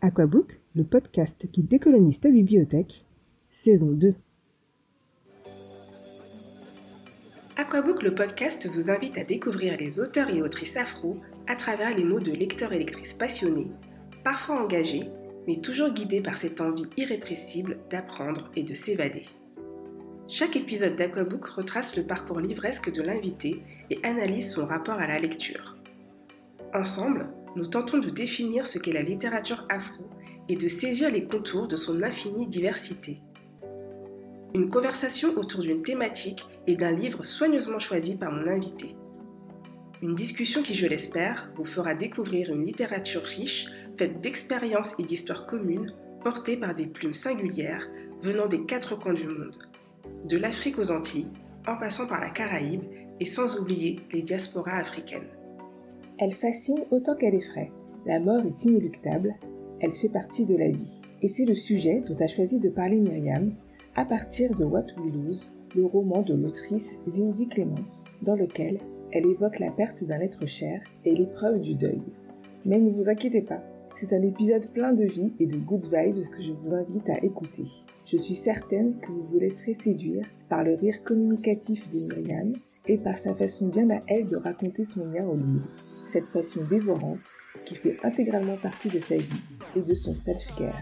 Aquabook, le podcast qui décolonise ta bibliothèque, saison 2. Aquabook, le podcast, vous invite à découvrir les auteurs et autrices afro à travers les mots de lecteurs et lectrices passionnés, parfois engagés, mais toujours guidés par cette envie irrépressible d'apprendre et de s'évader. Chaque épisode d'Aquabook retrace le parcours livresque de l'invité et analyse son rapport à la lecture. Ensemble, nous tentons de définir ce qu'est la littérature afro et de saisir les contours de son infinie diversité. Une conversation autour d'une thématique et d'un livre soigneusement choisi par mon invité. Une discussion qui, je l'espère, vous fera découvrir une littérature riche, faite d'expériences et d'histoires communes, portées par des plumes singulières venant des quatre coins du monde, de l'Afrique aux Antilles, en passant par la Caraïbe et sans oublier les diasporas africaines. Elle fascine autant qu'elle effraie. La mort est inéluctable, elle fait partie de la vie. Et c'est le sujet dont a choisi de parler Myriam à partir de What We Lose, le roman de l'autrice Zinzi Clemence, dans lequel elle évoque la perte d'un être cher et l'épreuve du deuil. Mais ne vous inquiétez pas, c'est un épisode plein de vie et de good vibes que je vous invite à écouter. Je suis certaine que vous vous laisserez séduire par le rire communicatif de Myriam et par sa façon bien à elle de raconter son lien au livre cette passion dévorante qui fait intégralement partie de sa vie et de son self-care.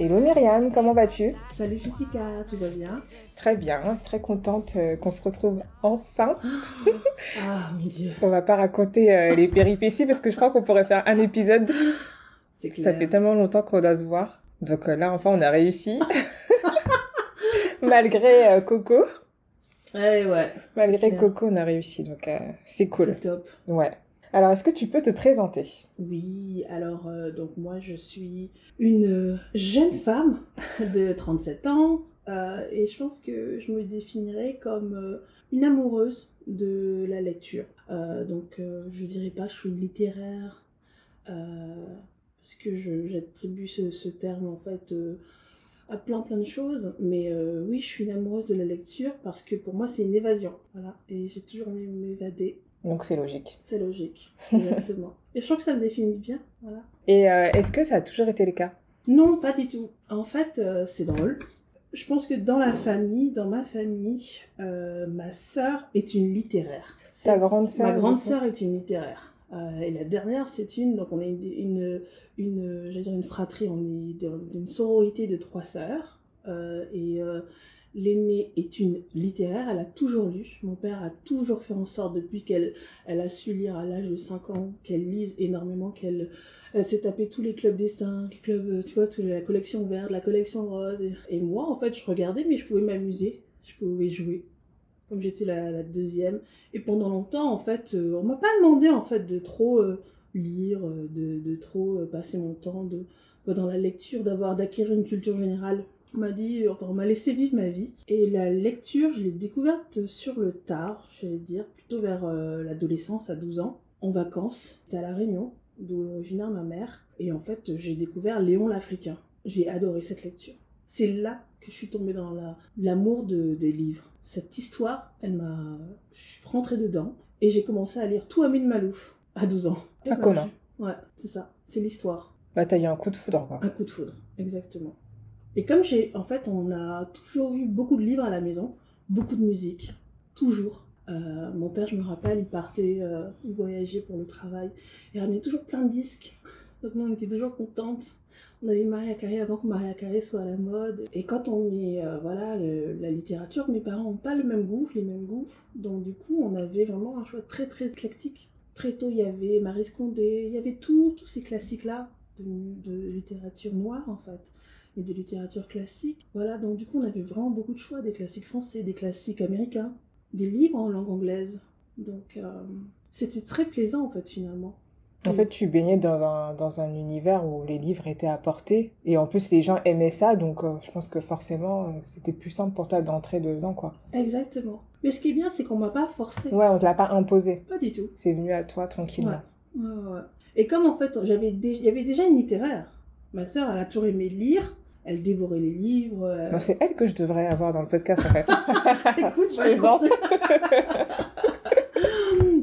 Hello Myriam, comment vas-tu? Salut Jessica, tu vas bien? Très bien, très contente euh, qu'on se retrouve enfin. Ah mon dieu. On va pas raconter euh, les péripéties parce que je crois qu'on pourrait faire un épisode. C'est clair. Ça fait tellement longtemps qu'on doit se voir. Donc euh, là enfin on a réussi. Malgré Coco. Ouais ouais. Malgré Coco on a réussi donc c'est cool. C'est top. Ouais. Alors, est-ce que tu peux te présenter? Oui, alors, euh, donc moi, je suis une jeune femme de 37 ans euh, et je pense que je me définirais comme euh, une amoureuse de la lecture. donc, je dirais pas je suis littéraire parce que j'attribue ce, ce, terme en fait à plein plein de choses, mais oui, je suis une amoureuse de la lecture parce que pour moi, c'est une évasion. Voilà, et j'ai toujours aimé m'évader. Donc c'est logique. C'est logique, exactement. Et je trouve que ça me définit bien, voilà. Et euh, est-ce que ça a toujours été le cas? Non, pas du tout. En fait, euh, c'est drôle. Je pense que dans la famille, dans ma famille, euh, ma sœur est une littéraire. Sa grande sœur Ma grande sœur est une littéraire. et la dernière, c'est une, donc on est une, une, une, dire une fratrie, on est d'une sororité de trois sœurs. et L'aînée est une littéraire, elle a toujours lu. Mon père a toujours fait en sorte, depuis qu'elle elle a su lire à l'âge de 5 ans, qu'elle lise énormément, qu'elle s'est tapé tous les clubs dessins, les clubs, euh, tu vois, la collection verte, la collection rose. Et, moi, en fait, je regardais, mais je pouvais m'amuser, je pouvais jouer. Comme j'étais la, deuxième. Et pendant longtemps, en fait, euh, on m'a pas demandé, en fait, de trop euh, lire, de, de trop passer mon temps de, dans la lecture, d'avoir, d'acquérir une culture générale m'a dit, enfin, on m'a laissé vivre ma vie. Et la lecture, je l'ai découverte sur le tard, je vais dire, plutôt vers euh, l'adolescence, à 12 ans, en vacances. C'était à La Réunion, d'où est originaire ma mère. Et en fait, j'ai découvert Léon l'Africain. J'ai adoré cette lecture. C'est là que je suis tombée dans l'amour des livres. Cette histoire, elle m'a... Je suis rentrée dedans et j'ai commencé à lire tout Amin Malouf à 12 ans. Ah, comment? Ouais, c'est ça. C'est l'histoire. Bah, t'as eu un coup de foudre, quoi. Un coup de foudre, exactement. Et comme j'ai, en fait, on a toujours eu beaucoup de livres à la maison, beaucoup de musique, toujours. Euh, mon père, je me rappelle, il partait, euh, il voyageait pour le travail, il ramenait toujours plein de disques. Donc nous, on était toujours contentes. On avait Maria Carré avant que Maria Carré soit à la mode. Et quand on est, euh, voilà, la littérature, mes parents n'ont pas le même goût, les mêmes goûts. Donc du coup, on avait vraiment un choix très très éclectique. Très tôt, il y avait Marie Scondé, il y avait tous ces classiques-là de littérature noire, en fait et de littérature classique. Voilà, donc du coup, on avait vraiment beaucoup de choix, des classiques français, des classiques américains, des livres en langue anglaise. Donc, euh, c'était très plaisant, en fait, finalement. En fait, tu baignais dans un, dans un univers où les livres étaient apportés. Et en plus, les gens aimaient ça. Donc, euh, je pense que forcément, euh, c'était plus simple pour toi d'entrer dedans, quoi. Exactement. Mais ce qui est bien, c'est qu'on m'a pas forcé. Ouais, on te l'a pas imposé. Pas du tout. C'est venu à toi tranquillement. Ouais. Ouais, ouais. Et comme, en fait, j'avais il y avait déjà une littéraire. Ma sœur, elle a toujours aimé lire elle dévorait les livres. Euh. c'est elle que je devrais avoir dans le podcast en fait. Écoute, je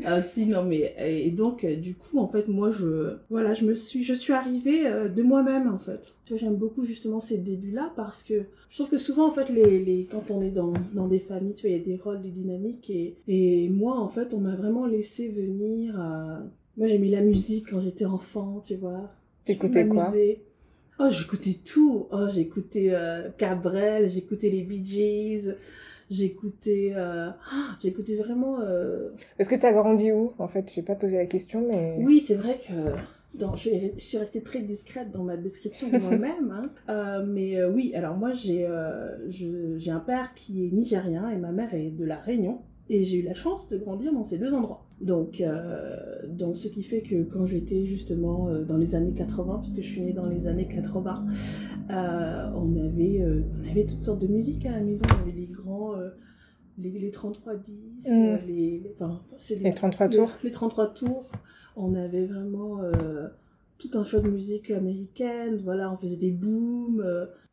ah si, non mais et donc euh, du coup en fait moi je voilà je me suis je suis arrivée euh, de moi-même en fait. Tu vois j'aime beaucoup justement ces débuts là parce que je trouve que souvent en fait les, les quand on est dans, dans des familles tu vois il y a des rôles des dynamiques et et moi en fait on m'a vraiment laissé venir à moi j'ai mis la musique quand j'étais enfant tu vois. T'écoutais quoi? Oh, j'écoutais tout. Oh, j'écoutais euh, Cabrel, j'écoutais les Bee Gees, j'écoutais, euh... j'écoutais vraiment. Euh... Est-ce que t'as grandi où En fait, j'ai pas posé la question, mais. Oui, c'est vrai que. Dans, je, suis restée très discrète dans ma description de moi-même, hein. euh, mais euh, oui. Alors moi, j'ai, euh, j'ai un père qui est nigérien et ma mère est de la Réunion. Et j'ai eu la chance de grandir dans ces deux endroits. Donc, euh, donc ce qui fait que quand j'étais justement euh, dans les années 80, parce que je suis née dans les années 80, euh, on, avait, euh, on avait toutes sortes de musique à la maison. On avait les grands, les, les 3310, Mm. euh, les, les, enfin, Les 33 tours les, les 33 tours. On avait vraiment tout un choix de musique américaine. Voilà, on faisait des booms.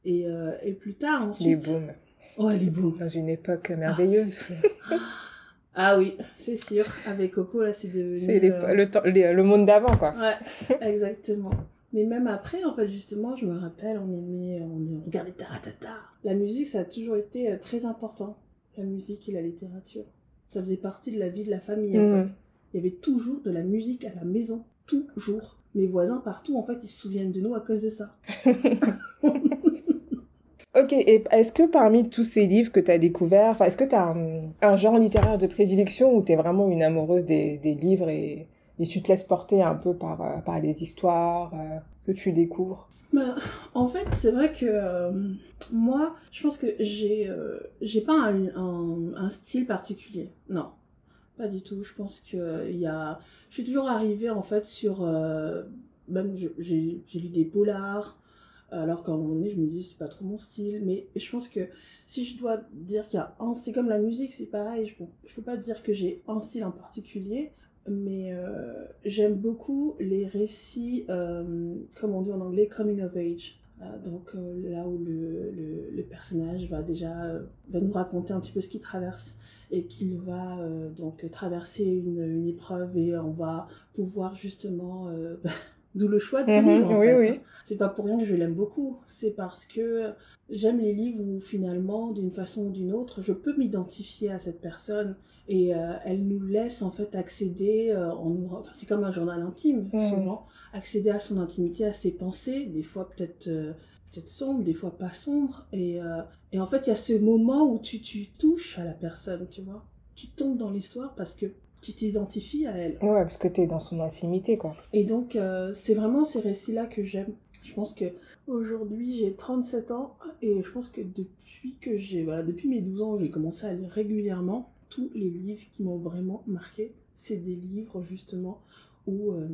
et, et plus tard, Les ensuite... booms. Ouais, les booms. Dans une époque merveilleuse. Ah oui, c'est sûr. Avec Coco, là, c'est devenu... C'est euh, le, temps- les- le monde d'avant, quoi. Ouais, exactement. Mais même après, en fait, justement, je me rappelle, on aimait, on, regardait Taratata. La musique, ça a toujours été euh, très important. La musique et la littérature. Ça faisait partie de la vie de la famille, en Mhm. fait. Il y avait toujours de la musique à la maison. Toujours. Mes voisins, partout, en fait, ils se souviennent de nous à cause de ça. Ok, et est-ce que parmi tous ces livres que tu as découverts, est-ce que tu as un, genre littéraire de prédilection ou tu es vraiment une amoureuse des, livres et, tu te laisses porter un peu par, euh, par les histoires euh, que tu découvres? Bah, en fait, c'est vrai que euh, moi, je pense que j'ai euh, pas un, un, style particulier. Non, pas du tout. Je pense que y a. Je suis toujours arrivée en fait sur. même j'ai lu des polars. Alors qu'à un moment donné, je me dis c'est pas trop mon style. Mais je pense que si je dois dire qu'il y a un, c'est comme la musique, c'est pareil. Je, je peux pas dire que j'ai un style en particulier mais euh, j'aime beaucoup les récits, euh, comme on dit en anglais, coming of age. Euh, donc là où le, le, personnage va déjà nous raconter un petit peu ce qu'il traverse et qu'il va donc traverser une, une épreuve et on va pouvoir justement d'où le choix de ce Mhm, livre en oui, fait. oui. C'est pas pour rien que je l'aime beaucoup, c'est parce que j'aime les livres où finalement, d'une façon ou d'une autre, je peux m'identifier à cette personne et euh, elle nous laisse en fait accéder, euh, en nous, enfin, c'est comme un journal intime Mhm. souvent, accéder à son intimité, à ses pensées, des fois peut-être euh, peut-être sombres, des fois pas sombres, et, euh, et en fait il y a ce moment où tu, tu touches à la personne, tu vois, tu tombes dans l'histoire parce que tu t'identifies à elle. Ouais, parce que tu es dans son intimité, quoi. Et donc, euh, c'est vraiment ces récits-là que j'aime. Je pense que aujourd'hui j'ai 37 ans et je pense que depuis que j'ai, voilà, depuis mes 12 ans, j'ai commencé à lire régulièrement tous les livres qui m'ont vraiment marqué. C'est des livres justement où euh,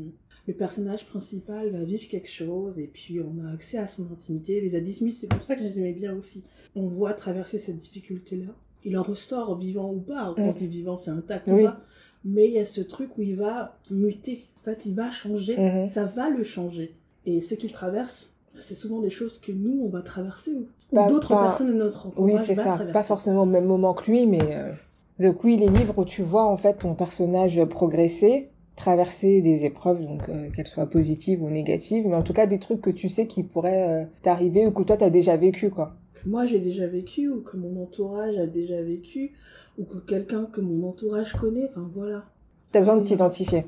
le personnage principal va vivre quelque chose et puis on a accès à son intimité. Les Addis Smith, c'est pour ça que je les aimais bien aussi. On voit traverser cette difficulté-là. Il en ressort vivant ou pas. Quand Mm. je dis vivant, c'est intact Oui. ou pas. Mais il y a ce truc où il va muter. En fait, il va changer. Mhm. Ça va le changer. Et ce qu'il traverse, c'est souvent des choses que nous, on va traverser ou, d'autres personnes de notre Oui, entourage c'est va ça. traverser. Pas forcément au même moment que lui, mais. euh, Donc, oui, les livres où tu vois en fait ton personnage progresser, traverser des épreuves, donc euh, qu'elles soient positives ou négatives, mais en tout cas des trucs que tu sais qui pourraient euh, t'arriver ou que toi t'as déjà vécu, quoi. Que moi, j'ai déjà vécu ou que mon entourage a déjà vécu ou que quelqu'un que mon entourage connaît. Enfin, voilà. T'as besoin de t'identifier.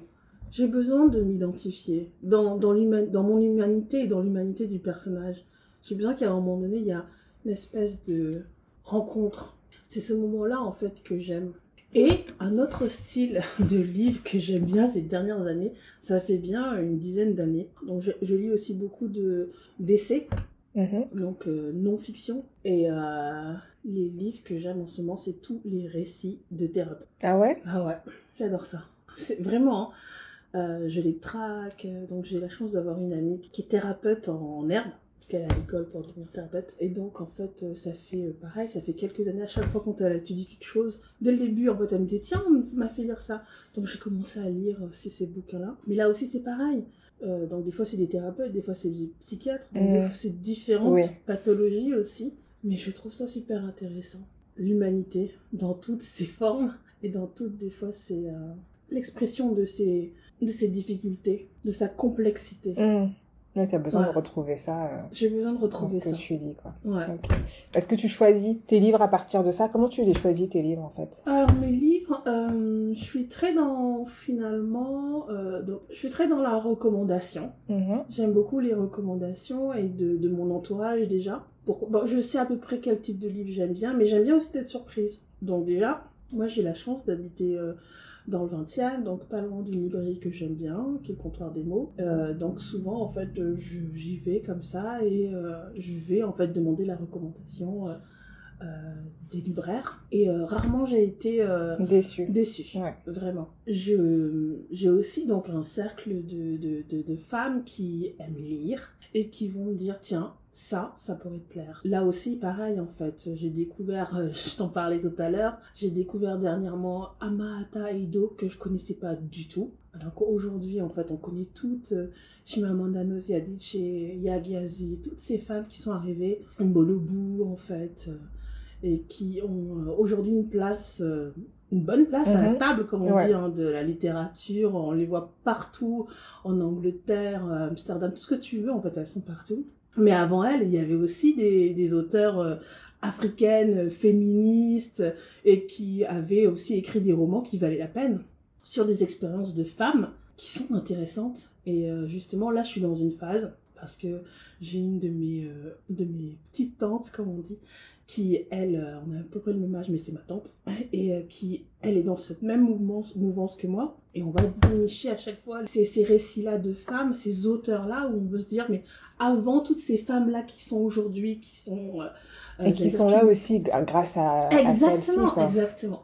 J'ai besoin de m'identifier dans, dans, dans mon humanité et dans l'humanité du personnage. J'ai besoin qu'à un moment donné, il y a une espèce de rencontre. C'est ce moment-là, en fait, que j'aime. Et un autre style de livre que j'aime bien ces dernières années, ça fait bien une dizaine d'années. Donc, je, je lis aussi beaucoup de d'essais, Mhm. donc euh, non-fiction. Et euh, livres que j'aime en ce moment, c'est tous les récits de thérapeute. Ah ouais? Ah ouais, j'adore ça. C'est vraiment, hein. Euh, je les traque. euh, Donc j'ai la chance d'avoir une amie qui est thérapeute en, en herbe, parce qu'elle est à l'école pour devenir thérapeute. Et donc en fait, euh, ça fait pareil, ça fait quelques années à chaque fois quand elle étudie quelque chose, dès le début en fait, elle me dit tiens, on m'a fait lire ça. Donc j'ai commencé à lire aussi ces bouquins-là. Mais là aussi c'est pareil. Euh, donc des fois c'est des thérapeutes, des fois c'est des psychiatres, donc des Mhm. fois c'est différentes Oui. pathologies aussi. Mais je trouve ça super intéressant. L'humanité dans toutes ses formes et dans toutes des fois ses, euh, l'expression de ses, de ses difficultés, de sa complexité. Mmh. Ouais, t'as besoin Ouais. de retrouver ça euh, J'ai besoin de dans retrouver ce que ça. tu lis, quoi. Ouais. Ok. Est-ce que tu choisis tes livres à partir de ça? Comment tu les choisis, tes livres, en fait? Alors mes livres, euh, je suis très dans finalement, euh, donc, je suis très dans la recommandation. Mhm. J'aime beaucoup les recommandations et de, de mon entourage déjà. Pour, bon, je sais à peu près quel type de livre j'aime bien, mais j'aime bien aussi d'être surprise. Donc déjà, moi j'ai la chance d'habiter euh, dans le 20e, donc pas loin d'une librairie que j'aime bien, qui est le comptoir des mots. Euh, donc souvent en fait euh, j'y vais comme ça et euh, je vais en fait demander la recommandation des libraires. Et rarement j'ai été Déçu. déçue. Ouais. Vraiment. Je, j'ai aussi donc un cercle de, de, de, de femmes qui aiment lire et qui vont me dire tiens, ça, ça pourrait te plaire. Là aussi, pareil en fait. J'ai découvert, euh, je t'en parlais tout à l'heure, j'ai découvert dernièrement Amahata Eido que je connaissais pas du tout. Alors qu'aujourd'hui, en fait, on connaît toutes euh, Chimamanda Ngozi Adichie, Yagiazi, toutes ces femmes qui sont arrivées, Mbolobu en fait, euh, et qui ont euh, aujourd'hui une place, une bonne place à la Mhm. table, comme on Ouais. dit, hein, de la littérature. On les voit partout, en Angleterre, Amsterdam, tout ce que tu veux, en fait, elles sont partout. Mais avant elles, il y avait aussi des, auteurs euh, africaines, euh, féministes, et qui avaient aussi écrit des romans qui valaient la peine sur des expériences de femmes qui sont intéressantes. Et euh, justement, là, je suis dans une phase parce que j'ai une de mes, euh, de mes petites tantes, comme on dit, qui, elle, euh, on a à peu près le même âge, mais c'est ma tante, et euh, qui, elle, est dans cette même mouvance, mouvance que moi. Et on va dénicher à chaque fois ces, ces récits-là de femmes, ces auteurs-là, où on veut se dire, mais avant toutes ces femmes-là qui sont aujourd'hui, qui sont... euh, Et euh, qui j'allais sont là aussi grâce à, Exactement, exactement.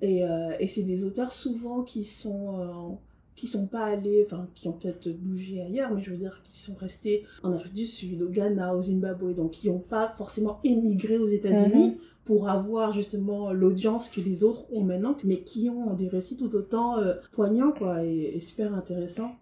Et, euh, et c'est des auteurs souvent qui sont qui sont pas allés, enfin qui ont peut-être bougé ailleurs, mais je veux dire qui sont restés en Afrique du Sud, au Ghana, au Zimbabwe, donc qui n'ont pas forcément émigré aux États-Unis Mhm. pour avoir justement l'audience que les autres ont maintenant, mais qui ont des récits tout autant euh, poignants quoi et, et super intéressants.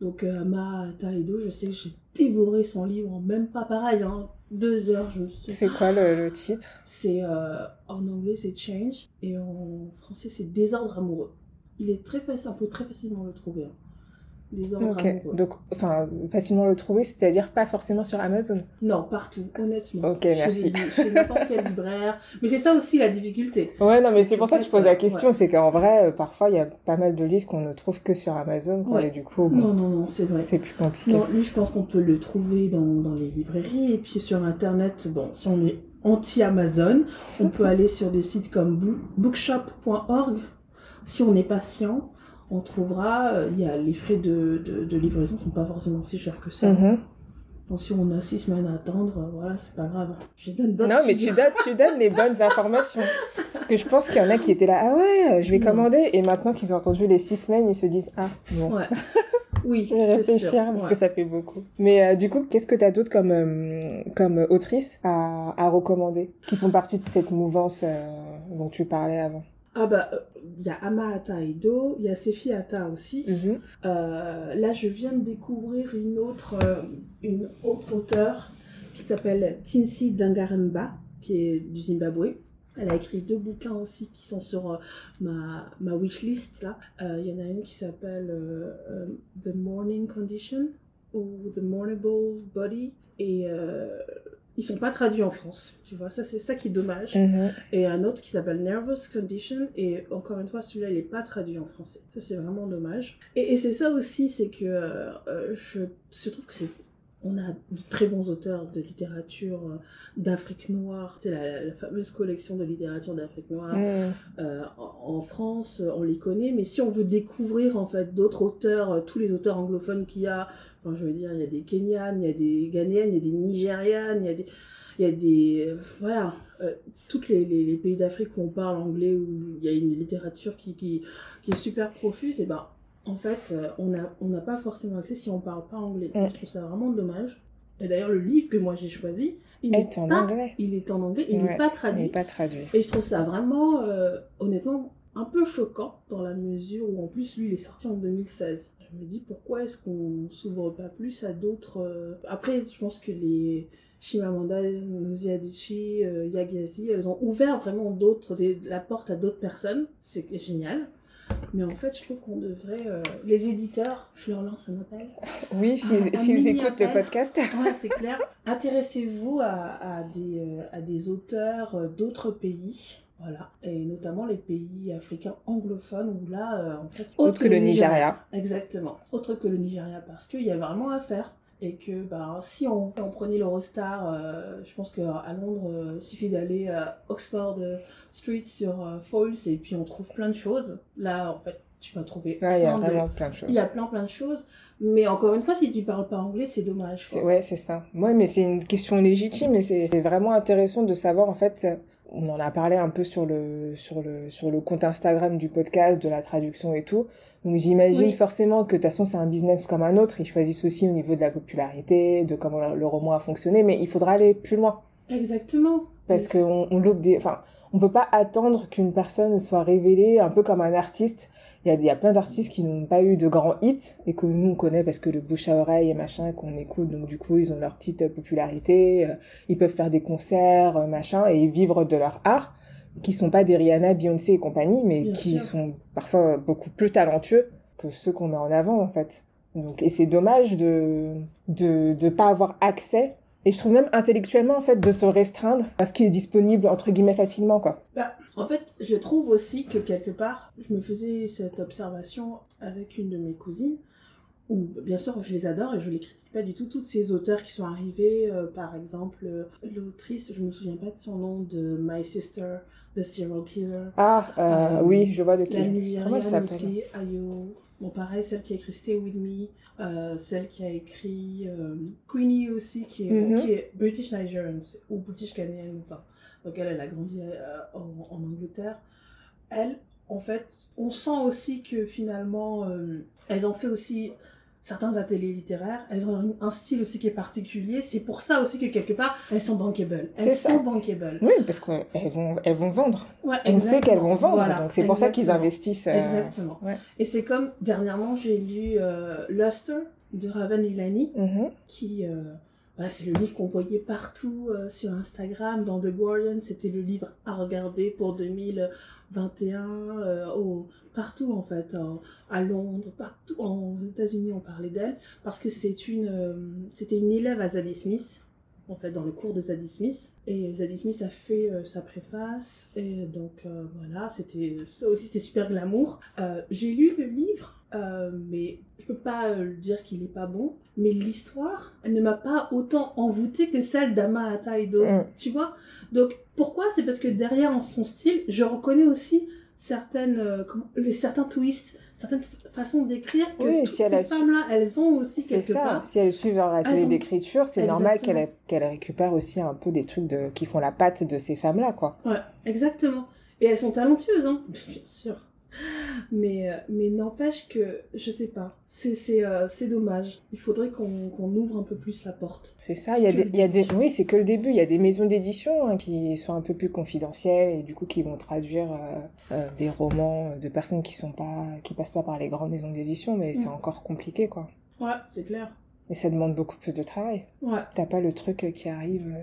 Donc euh, Ama Taedo, je sais que j'ai dévoré son livre en même pas pareil, hein, deux heures, je me suis C'est quoi le, le titre? C'est euh, en anglais c'est change et en français c'est désordre amoureux. Il est très facile, on peut très facilement le trouver. hein. Ok, amoureux. donc, enfin, facilement le trouver, c'est-à-dire pas forcément sur Amazon. Non, partout, honnêtement. Ok, Chez merci. les- Chez n'importe quel libraire. Mais c'est ça aussi la difficulté. Ouais, non, mais C'est pour ça que je pose la question, c'est qu'en vrai, euh, parfois, il y a pas mal de livres qu'on ne trouve que sur Amazon, quoi, Ouais. et du coup, bon, Non, non, non, c'est vrai. c'est plus compliqué. Non, lui, je pense qu'on peut le trouver dans, dans les librairies. Et puis sur Internet, bon, si on est anti-Amazon, on peut aller sur des sites comme boo- bookshop.org. Si on est patient, on trouvera, euh, il y a les frais de, de, de livraison qui sont pas forcément si chers que ça. Mhm. Donc si on a six semaines à attendre, euh, voilà, c'est pas grave. Je donne d'autres Non, mais tu donnes, tu donnes les bonnes informations. Parce que je pense qu'il y en a qui étaient là, ah ouais, je vais commander, et maintenant qu'ils ont entendu les six semaines, ils se disent, ah. Ouais. Oui, Je vais réfléchir sûr. parce ouais. que ça fait beaucoup. Mais euh, du coup, qu'est-ce que tu as d'autre comme, euh, comme autrice à, à recommander qui font partie de cette mouvance euh, dont tu parlais avant? Ah bah, il y a Amahata Ido, il y a Sefi Ata aussi. Mhm. Euh, là, je viens de découvrir une autre, euh, une autre auteure qui s'appelle Tinsi Dangaremba, qui est du Zimbabwe. Elle a écrit deux bouquins aussi qui sont sur euh, ma, ma wishlist. là. Euh, Il y en a une qui s'appelle euh, euh, The Morning Condition ou The Mournable Body. Et euh, ils sont pas traduits en France, tu vois. Ça, c'est ça qui est dommage Mhm. et un autre qui s'appelle Nervous Condition et encore une fois celui-là il est pas traduit en français ça c'est vraiment dommage et, et c'est ça aussi c'est que euh, je, je trouve que c'est on a de très bons auteurs de littérature euh, d'Afrique noire c'est la, la fameuse collection de littérature d'Afrique noire Mhm. euh, en, en France, on les connaît, mais si on veut découvrir en fait d'autres auteurs, euh, tous les auteurs anglophones qu'il y a, enfin je veux dire, il y a des Kenyanes, il y a des Ghanéennes, il y a des Nigérianes, il y a des, il y a des, euh, voilà, euh, toutes les, les, les pays d'Afrique où on parle anglais, où il y a une littérature qui, qui, qui est super profuse, et ben en fait, euh, on n'a on pas forcément accès si on parle pas anglais. Mm. Je trouve ça vraiment dommage. Et d'ailleurs, le livre que moi j'ai choisi, il Est en pas, anglais. il est en anglais, il Ouais, n'est pas Il traduit. n'est pas traduit. Et je trouve ça vraiment, euh, honnêtement, un peu choquant dans la mesure où en plus lui il est sorti en 2016. Je me dis pourquoi est-ce qu'on s'ouvre pas plus à d'autres. euh, Après, je pense que les Shimamanda Ngozi Adichie, euh, Yagazi, elles ont ouvert vraiment d'autres, des- la porte à d'autres personnes. C'est génial. Mais en fait, je trouve qu'on devrait. euh, les éditeurs, je leur lance un appel. Oui, s'ils mini écoutent le podcast. Ouais, c'est clair. Intéressez-vous à, à des, euh, à des auteurs euh, d'autres pays. Voilà. Et notamment les pays africains anglophones où là, euh, en fait. Autre que le Nigeria. Exactement. Autre que le Nigeria parce qu'il y a vraiment à faire. Et que bah, si on, on prenait l'Eurostar, euh, je pense qu'à Londres, euh, il suffit d'aller à Oxford euh, Street sur euh, Foyles et puis on trouve plein de choses. Là, en fait, tu vas trouver il y a plein de- plein de choses. il y a plein plein de choses. Mais encore une fois, si tu parles pas anglais, c'est dommage. Quoi. Ouais, c'est ça. Ouais, mais c'est une question légitime et c'est c'est vraiment intéressant de savoir, en fait, euh, on en a parlé un peu sur le, sur le, sur le compte Instagram du podcast, de la traduction et tout. Donc j'imagine Oui. forcément que de toute façon c'est un business comme un autre. Ils choisissent aussi au niveau de la popularité, de comment le, roman a fonctionné, mais il faudra aller plus loin. Exactement. Parce qu'on on loupe des... Enfin, on peut pas attendre qu'une personne soit révélée un peu comme un artiste. Il y a, il y a plein d'artistes qui n'ont pas eu de grands hits et que nous on connaît parce que le bouche à oreille et machin qu'on écoute. Donc du coup ils ont leur petite popularité, euh, ils peuvent faire des concerts, euh, machin et vivre de leur art qui sont pas des Rihanna, Beyoncé et compagnie, mais Bien qui sûr. sont parfois beaucoup plus talentueux que ceux qu'on met en avant en fait. Donc et c'est dommage de de de pas avoir accès et je trouve même intellectuellement en fait de se restreindre à ce qui est disponible entre guillemets facilement quoi. Bah, en fait, je trouve aussi que quelque part, je me faisais cette observation avec une de mes cousines, où bien sûr je les adore et je les critique pas du tout. Toutes ces auteurs qui sont arrivés, euh, par exemple, euh, l'autrice, je me souviens pas de son nom, de My Sister, The Serial Killer. Ah euh, oui, je vois de qui. La Nigériane s'appelle aussi, Ayo. Bon, pareil, celle qui a écrit Stay With Me, euh, celle qui a écrit euh, Queenie aussi, qui est, Mhm. qui est British Nigerian, ou British Ghanaian, enfin. Donc elle, elle a grandi euh, en, en Angleterre. Elle, en fait, on sent aussi que finalement, elles ont fait aussi certains ateliers littéraires, elles ont un, style aussi qui est particulier, c'est pour ça aussi que quelque part, elles sont bankable. Elles ça. sont bankable. Oui, parce qu'elles vont elles vont vendre. Ouais, On sait qu'elles vont vendre, Voilà, donc c'est pour ça qu'ils investissent. euh, Exactement. ouais. Et c'est comme dernièrement j'ai lu euh, Luster de Raven Lulani mhm. qui euh, voilà, c'est le livre qu'on voyait partout euh, sur Instagram dans The Guardian, c'était le livre à regarder pour 2021 euh, au- partout en fait à Londres, partout aux États-Unis on parlait d'elle parce que c'est une euh, c'était une élève à Zadie Smith en fait dans le cours de Zadie Smith. Et Zadie Smith a fait euh, sa préface et donc euh, voilà c'était ça aussi c'était super glamour. J'ai lu le livre mais je peux pas dire qu'il est pas bon mais l'histoire elle ne m'a pas autant envoûtée que celle d'Ama Ataido Mm. tu vois. Donc pourquoi? C'est parce que derrière en son style je reconnais aussi certaines euh, comment- les certains twists certaines façons d'écrire que Oui, toutes si elle ces a su- femmes là elles ont aussi C'est quelque ça. part Si elles suivent leur atelier ont- d'écriture, c'est normal qu'elles récupèrent aussi un peu des trucs de, qui font la patte de ces femmes-là, quoi. Ouais, exactement. Et elles sont talentueuses, hein, bien sûr. Mais, euh, mais n'empêche que, je sais pas, c'est c'est euh, c'est dommage. Il faudrait qu'on qu'on ouvre un peu plus la porte. C'est ça. Il y a des, y a des, oui, c'est que le début. Il y a des maisons d'édition hein, qui sont un peu plus confidentielles et du coup qui vont traduire euh, euh, des romans de personnes qui sont pas, qui passent pas par les grandes maisons d'édition, mais c'est Mm. encore compliqué, quoi. Ouais, c'est clair. Et ça demande beaucoup plus de travail. Ouais, T'as pas le truc qui arrive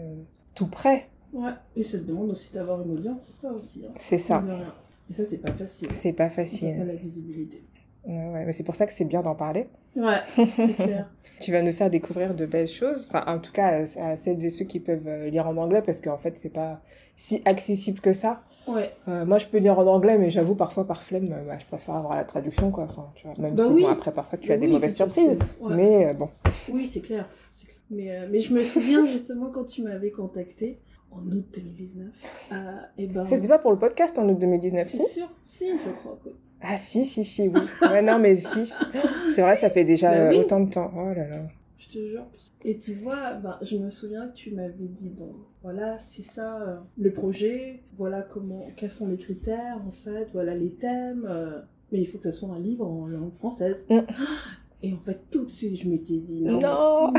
tout près. ouais. Et ça demande aussi d'avoir une audience, c'est ça aussi. Hein. C'est ça. Et ça, c'est pas facile. C'est pas facile. la visibilité. Ouais, ouais, mais c'est pour ça que c'est bien d'en parler. Ouais, c'est clair. Tu vas nous faire découvrir de belles choses. Enfin, en tout cas, à à celles et ceux qui peuvent euh, lire en anglais, parce qu'en fait, c'est pas si accessible que ça. Ouais. Euh, moi, je peux lire en anglais, mais j'avoue, parfois, par flemme, euh, bah, je préfère avoir la traduction, quoi. Enfin, tu vois, même Bah si, oui. bon, après, parfois, tu as des mauvaises surprises. ouais. Mais euh, bon, Oui, c'est clair. Mais, euh, mais je me souviens justement quand tu m'avais contacté en août 2019. Euh, et ben, c'était pas pour le podcast en août 2019, c'est si? sûr. Si, je crois que. Ah, si, si, si, oui. Ouais, non, mais si. C'est vrai, ça fait déjà Bah euh, oui. autant de temps. Oh là là. Je te jure. Et tu vois, ben, je me souviens que tu m'avais dit, bon, voilà, c'est ça euh, le projet, voilà comment, quels sont les critères en fait, voilà les thèmes, euh, mais il faut que ce soit un livre en langue française. Mm. Et en fait, tout de suite, je m'étais dit, non. Non. Non.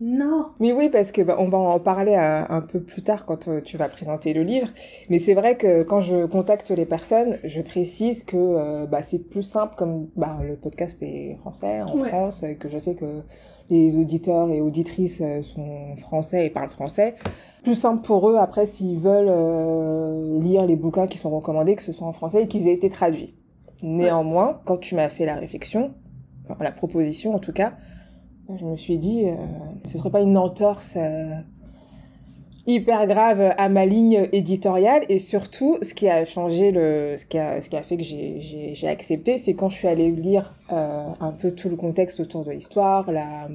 Non. Mais oui, parce que bah, on va en parler euh, un peu plus tard quand euh, tu vas présenter le livre. Mais c'est vrai que quand je contacte les personnes, je précise que euh, bah, c'est plus simple comme bah, le podcast est français en Ouais. France et que je sais que les auditeurs et auditrices sont français et parlent français. Plus simple pour eux après s'ils veulent euh, lire les bouquins qui sont recommandés, que ce soit en français et qu'ils aient été traduits. Néanmoins, quand tu m'as fait la réflexion, enfin, la proposition en tout cas, je me suis dit, euh, ce serait pas une entorse euh, hyper grave à ma ligne éditoriale. Et surtout ce qui a changé le ce qui a ce qui a fait que j'ai j'ai accepté c'est quand je suis allée lire euh, un peu tout le contexte autour de l'histoire la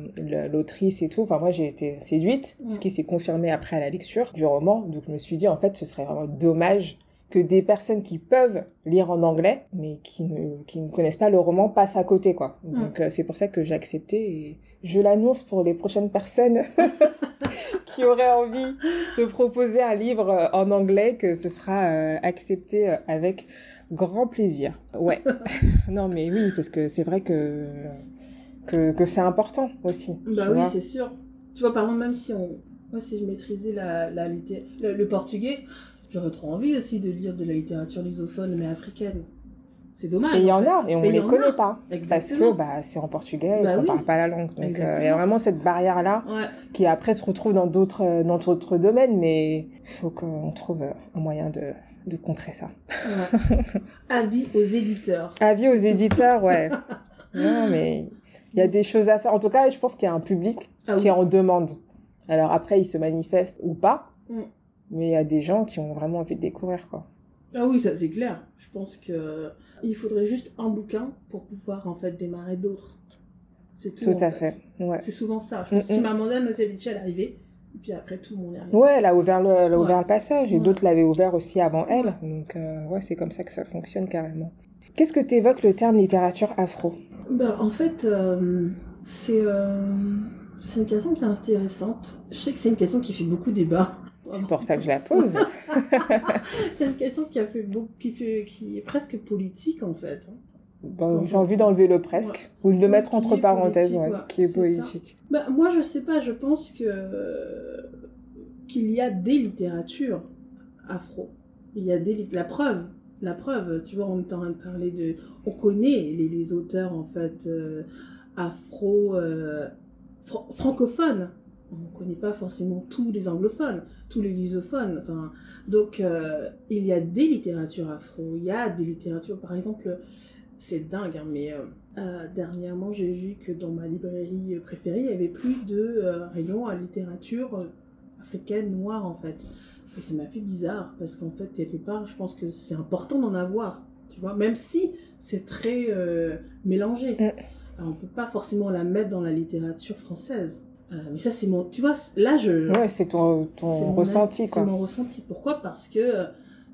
l'autrice et tout. Enfin moi j'ai été séduite ce qui s'est confirmé après à la lecture du roman. Donc je me suis dit en fait ce serait vraiment dommage que des personnes qui peuvent lire en anglais mais qui ne qui ne connaissent pas le roman passent à côté quoi donc c'est pour ça que j'ai accepté et je l'annonce pour les prochaines personnes qui auraient envie de proposer un livre euh, en anglais, que ce sera euh, accepté euh, avec grand plaisir. Ouais. non, mais oui, parce que c'est vrai que, que, que c'est important aussi. Bah oui, c'est sûr. Tu vois, par exemple, même si on, moi, si je maîtrisais la, la, le portugais, j'aurais trop envie aussi de lire de la littérature lusophone, mais africaine. C'est dommage. Et il y en, a, et on ne les connaît pas. Parce que bah, c'est en portugais bah on ne parle pas la langue. Donc euh, il y a vraiment cette barrière-là qui après se retrouve dans d'autres, euh, dans d'autres domaines, mais il faut qu'on trouve un moyen de, de contrer ça. Avis aux éditeurs. Avis aux éditeurs, ouais. non, mais il y a des choses à faire. En tout cas, je pense qu'il y a un public ah qui est en demande. Alors après, il se manifeste ou pas, mm. Mais il y a des gens qui ont vraiment envie de découvrir, quoi. Ah oui, ça c'est clair. Je pense que il faudrait juste un bouquin pour pouvoir en fait démarrer d'autres. C'est tout. Tout à fait. Ouais. C'est souvent ça. Je pense que si Mamanda nous avait dit elle arrivée, et puis après tout le monde est arrivé. Ouais, elle a ouvert le, elle a ouvert le passage et d'autres l'avaient ouvert aussi avant elle. Donc euh, ouais, c'est comme ça que ça fonctionne carrément. Qu'est-ce que t'évoques le terme littérature afro? Ben, en fait, euh, c'est euh, c'est une question qui est intéressante. Je sais que c'est une question qui fait beaucoup débat. C'est pour ça que je la pose. c'est une question qui a fait beaucoup, qui fait, qui est presque politique en fait. Hein. J'ai envie d'enlever le presque ou de le mettre entre parenthèses, qui est, politique. Bah, moi, je sais pas. Je pense que qu'il y a des littératures afro. Il y a des la preuve. La preuve, tu vois, on est en train de parler de, on connaît les, les auteurs en fait euh, afro euh, francophones on ne connaît pas forcément tous les anglophones, tous les lusophones. Enfin, donc, euh, il y a des littératures afro, il y a des littératures, par exemple, c'est dingue, hein, mais euh, euh, dernièrement, j'ai vu que dans ma librairie préférée, il y avait plus de rayons à littérature africaine noire, en fait. Et ça m'a fait bizarre, parce qu'en fait, quelque part, je pense que c'est important d'en avoir, tu vois, même si c'est très mélangé. On ne peut pas forcément la mettre dans la littérature française. Euh, mais ça, c'est mon. Tu vois, là, je. Ouais, c'est ton, ton ressenti, quoi. C'est mon ressenti. Pourquoi? Parce que, euh,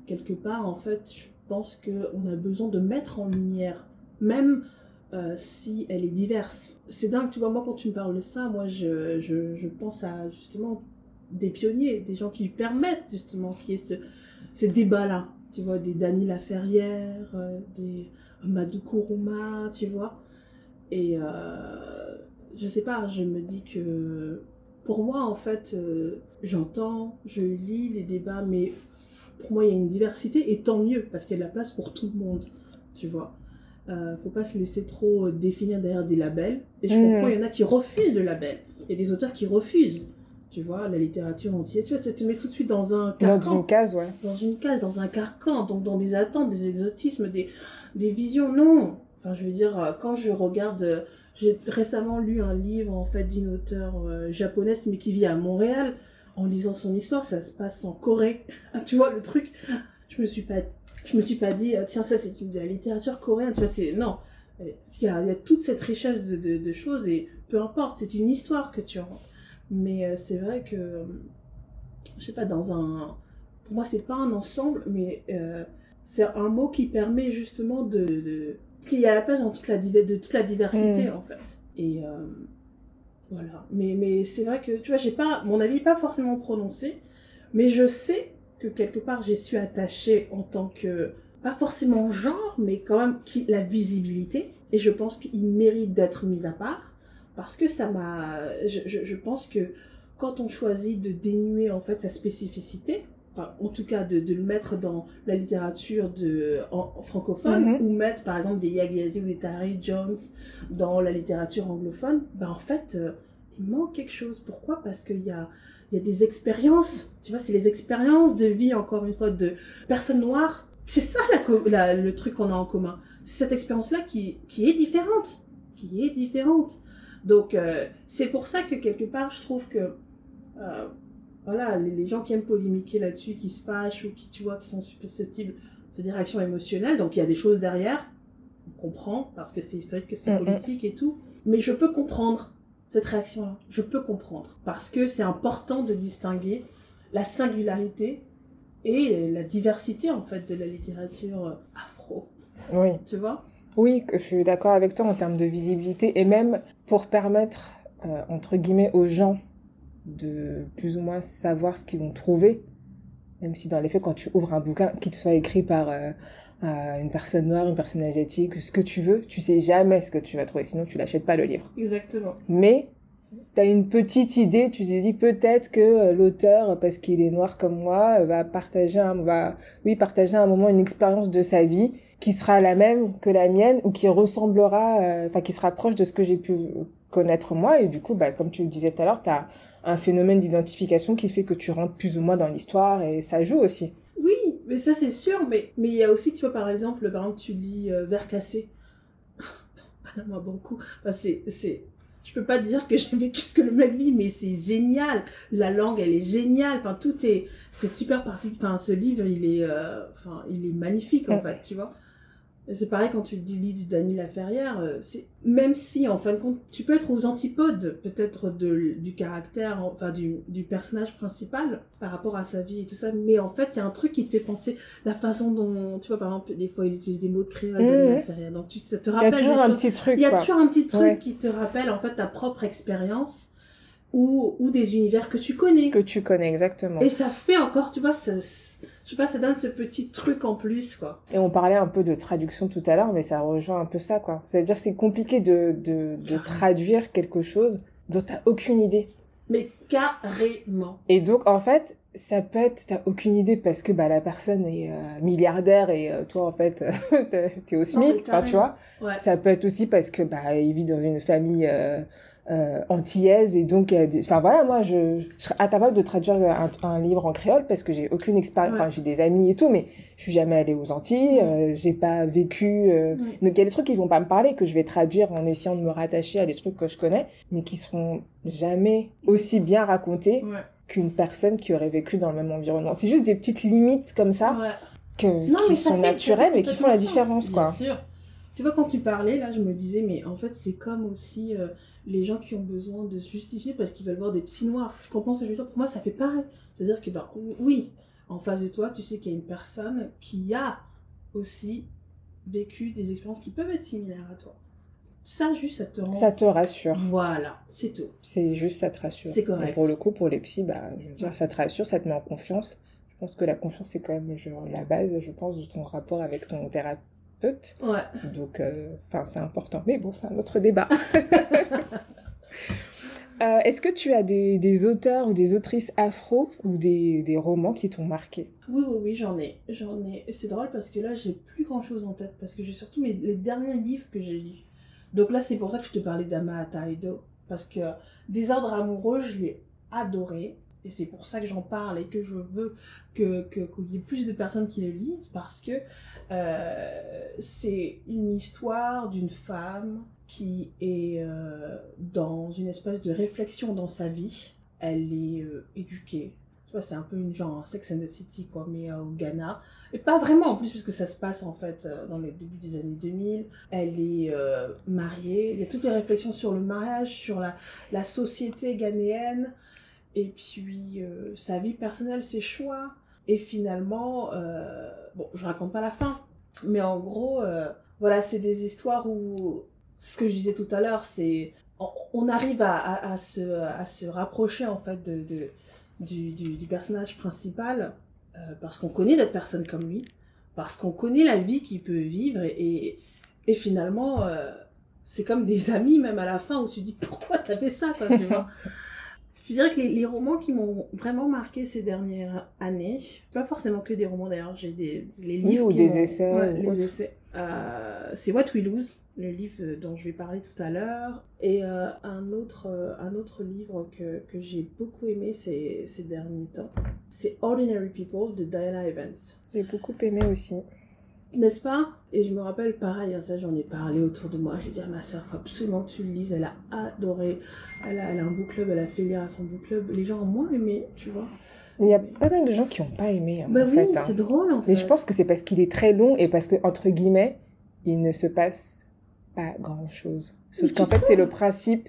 quelque part, en fait, je pense qu'on a besoin de mettre en lumière, même euh, si elle est diverse. C'est dingue, tu vois, moi, quand tu me parles de ça, moi, je, je, je pense à justement des pionniers, des gens qui permettent justement qu'il y ait ce, ces débats-là. Tu vois, des Dany Laferrière, des Madou Kourouma, tu vois. Et je sais pas, je me dis que pour moi, en fait, euh, j'entends, je lis les débats, mais pour moi, il y a une diversité, et tant mieux, parce qu'il y a de la place pour tout le monde, tu vois. Euh, faut pas se laisser trop définir derrière des labels. Et je comprends, il y en a qui refusent le label. Il y a des auteurs qui refusent, tu vois, la littérature entière. Tu vois, ça te met tout de suite dans un carcan. Dans une case, ouais. Dans une case, dans un carcan, donc dans des attentes, des exotismes, des, des visions. Non Enfin, je veux dire, quand je regarde j'ai récemment lu un livre en fait d'une auteure euh, japonaise mais qui vit à Montréal. En lisant son histoire, ça se passe en Corée. tu vois le truc Je me suis pas, je me suis pas dit ah, tiens ça c'est de la littérature coréenne. Tu vois c'est non. Il y, a, toute cette richesse de, de, choses et peu importe, c'est une histoire que tu as. Mais euh, c'est vrai que je sais pas dans un pour moi c'est pas un ensemble mais euh, c'est un mot qui permet justement de qu'il y a la place dans toute la, de toute la diversité, mm. en fait. Et euh, voilà. Mais, mais c'est vrai que, tu vois, j'ai pas, mon avis n'est pas forcément prononcé, mais je sais que quelque part, j'y suis attachée en tant que, pas forcément genre, mais quand même qui, la visibilité. Et je pense qu'il mérite d'être mis à part, parce que ça m'a, je, je, je pense que quand on choisit de dénuer en fait sa spécificité, en tout cas de, de, le mettre dans la littérature de, en, francophone, mhm. ou mettre par exemple des Yagazi ou des Tari Jones dans la littérature anglophone, ben en fait, euh, il manque quelque chose. Pourquoi? Parce qu'il y a, y a des expériences, tu vois, c'est les expériences de vie, encore une fois, de personnes noires C'est ça la- le truc qu'on a en commun. C'est cette expérience-là qui, qui est différente. Qui est différente. Donc, euh, c'est pour ça que quelque part, je trouve que, euh, voilà, les, les gens qui aiment polémiquer là-dessus, qui se fâchent ou qui, tu vois, qui sont susceptibles, c'est des réactions émotionnelles. Donc, il y a des choses derrière. On comprend, parce que c'est historique, que c'est Mm, mm. politique et tout. Mais je peux comprendre cette réaction-là. Je peux comprendre. Parce que c'est important de distinguer la singularité et la diversité, en fait, de la littérature euh, afro. Oui. Tu vois? Oui, je suis d'accord avec toi en termes de visibilité et même pour permettre, euh, entre guillemets, aux gens de plus ou moins savoir ce qu'ils vont trouver. Même si dans les faits, quand tu ouvres un bouquin, qu'il soit écrit par euh, euh, une personne noire, une personne asiatique, ce que tu veux, tu sais jamais ce que tu vas trouver, sinon tu l'achètes pas le livre. Exactement. Mais t'as une petite idée, tu te dis peut-être que euh, l'auteur, parce qu'il est noir comme moi, va partager un, va, oui, partager à un moment une expérience de sa vie qui sera la même que la mienne ou qui ressemblera, euh, enfin qui se rapproche de ce que j'ai pu connaître moi et du coup, bah, comme tu le disais tout à l'heure, t'as un phénomène d'identification qui fait que tu rentres plus ou moins dans l'histoire et ça joue aussi. Oui, mais ça c'est sûr, mais mais il y a aussi, tu vois, par exemple, par exemple, tu lis euh, Vers cassé. Madame beaucoup. Enfin, c'est, c'est, je peux pas dire que j'ai vécu ce que le mec vit, mais c'est génial. La langue, elle est géniale. Enfin, tout est, c'est super parti. Enfin, ce livre, il est, euh, enfin, il est magnifique en fait, tu vois. C'est pareil quand tu lis du Dany Laferrière, euh, c'est même si en fin de compte tu peux être aux antipodes peut-être de du caractère, enfin du, du personnage principal par rapport à sa vie et tout ça, mais en fait il y a un truc qui te fait penser la façon dont tu vois par exemple des fois il utilise des mots de créole Mhm. Dany Laferrière, donc tu te, te Il y a rappelles toujours un petit truc, il y a toujours un petit truc Ouais. qui te rappelle en fait ta propre expérience ou ou des univers que tu connais. que tu connais exactement. Et ça fait encore, tu vois, ça, je sais pas, ça donne ce petit truc en plus, quoi. Et on parlait un peu de traduction tout à l'heure, mais ça rejoint un peu ça, quoi. C'est-à-dire c'est compliqué de, de, de traduire quelque chose dont t'as aucune idée. Mais carrément. Et donc, en fait, ça peut être, t'as aucune idée parce que bah, la personne est euh, milliardaire et euh, toi, en fait, t'es au SMIC, enfin, tu vois. Ouais. Ça peut être aussi parce que bah, il vit dans une famille euh, euh, antillaise et donc, des... enfin voilà, moi, je, je serais incapable de traduire un, un livre en créole parce que j'ai aucune expérience, Ouais. enfin, j'ai des amis et tout, mais je suis jamais allée aux Antilles, euh, j'ai pas vécu, euh, donc il y a des trucs qui vont pas me parler, que je vais traduire en essayant de me rattacher à des trucs que je connais, mais qui seront jamais aussi bien racontés Ouais. qu'une personne qui aurait vécu dans le même environnement. C'est juste des petites limites comme ça Ouais. que, Non, qui sont naturelles mais qui font la différence, sens, quoi. Bien sûr. Tu vois, quand tu parlais, là, je me disais, mais en fait, c'est comme aussi euh, les gens qui ont besoin de se justifier parce qu'ils veulent voir des psy noirs. Tu comprends ce que je veux dire? Pour moi, ça fait pareil. C'est-à-dire que, ben, oui, en face de toi, tu sais qu'il y a une personne qui a aussi vécu des expériences qui peuvent être similaires à toi. Ça, juste, ça te rend... Ça te rassure. Voilà, c'est tout. C'est juste, ça te rassure. C'est correct. Et pour le coup, pour les psys, bah, je veux dire, ça te rassure, ça te met en confiance. Je pense que la confiance, c'est quand même genre, la base, je pense, de ton rapport avec ton thérapeute. Ouais. Donc, euh, enfin, c'est important. Mais bon, c'est un autre débat. Euh, Est-ce que tu as des, des auteurs ou des autrices afro ou des, des romans qui t'ont marqué? Oui, oui, oui, j'en ai. J'en ai. C'est drôle parce que là, j'ai plus grand chose en tête parce que j'ai surtout mes, les derniers livres que j'ai lus. Donc là, c'est pour ça que je te parlais d'Ama Taido. Parce que Désordre amoureux, je l'ai adoré. Et c'est pour ça que j'en parle et que je veux que, que, qu'il y ait plus de personnes qui le lisent parce que euh, c'est une histoire d'une femme qui est euh, dans une espèce de réflexion dans sa vie. Elle est euh, éduquée, c'est un peu une genre Sex and the City, quoi, mais au Ghana. Et pas vraiment, en plus, puisque ça se passe, en fait, dans les débuts des années 2000. Elle est mariée. Il y a toutes les réflexions sur le mariage, sur la, la société ghanéenne, et puis euh, sa vie personnelle, ses choix. Et finalement, euh, bon, je raconte pas la fin, mais en gros, euh, voilà, c'est des histoires où, ce que je disais tout à l'heure, c'est on, on arrive à, à, à se, à se rapprocher, en fait, de, de du, du, du personnage principal euh, parce qu'on connaît d'autres personnes comme lui, parce qu'on connaît la vie qu'il peut vivre et, et, et finalement euh, c'est comme des amis même à la fin où tu te dis pourquoi t'as fait ça quoi tu vois? Je dirais que les, les romans qui m'ont vraiment marqué ces dernières années, pas forcément que des romans d'ailleurs, j'ai des les Oui, livres ou des essais ouais, ou les essais. Euh, c'est What We Lose, le livre dont je vais parler tout à l'heure, et euh, un autre euh, un autre livre que, que j'ai beaucoup aimé ces, ces derniers temps, c'est Ordinary People de Diana Evans. J'ai beaucoup aimé aussi. N'est-ce pas? Et je me rappelle, pareil, hein, ça j'en ai parlé autour de moi. J'ai dit à ma soeur, faut absolument que tu le lises. Elle a adoré. Elle a, elle a un book club, elle a fait lire à son book club. Les gens ont moins aimé, tu vois. Mais il y a pas mal de gens qui n'ont pas aimé, hein, Bah en oui, hein. c'est drôle en fait. Mais je pense que c'est parce qu'il est très long et parce que, entre guillemets, il ne se passe pas grand chose. Sauf qu'en fait, c'est le principe.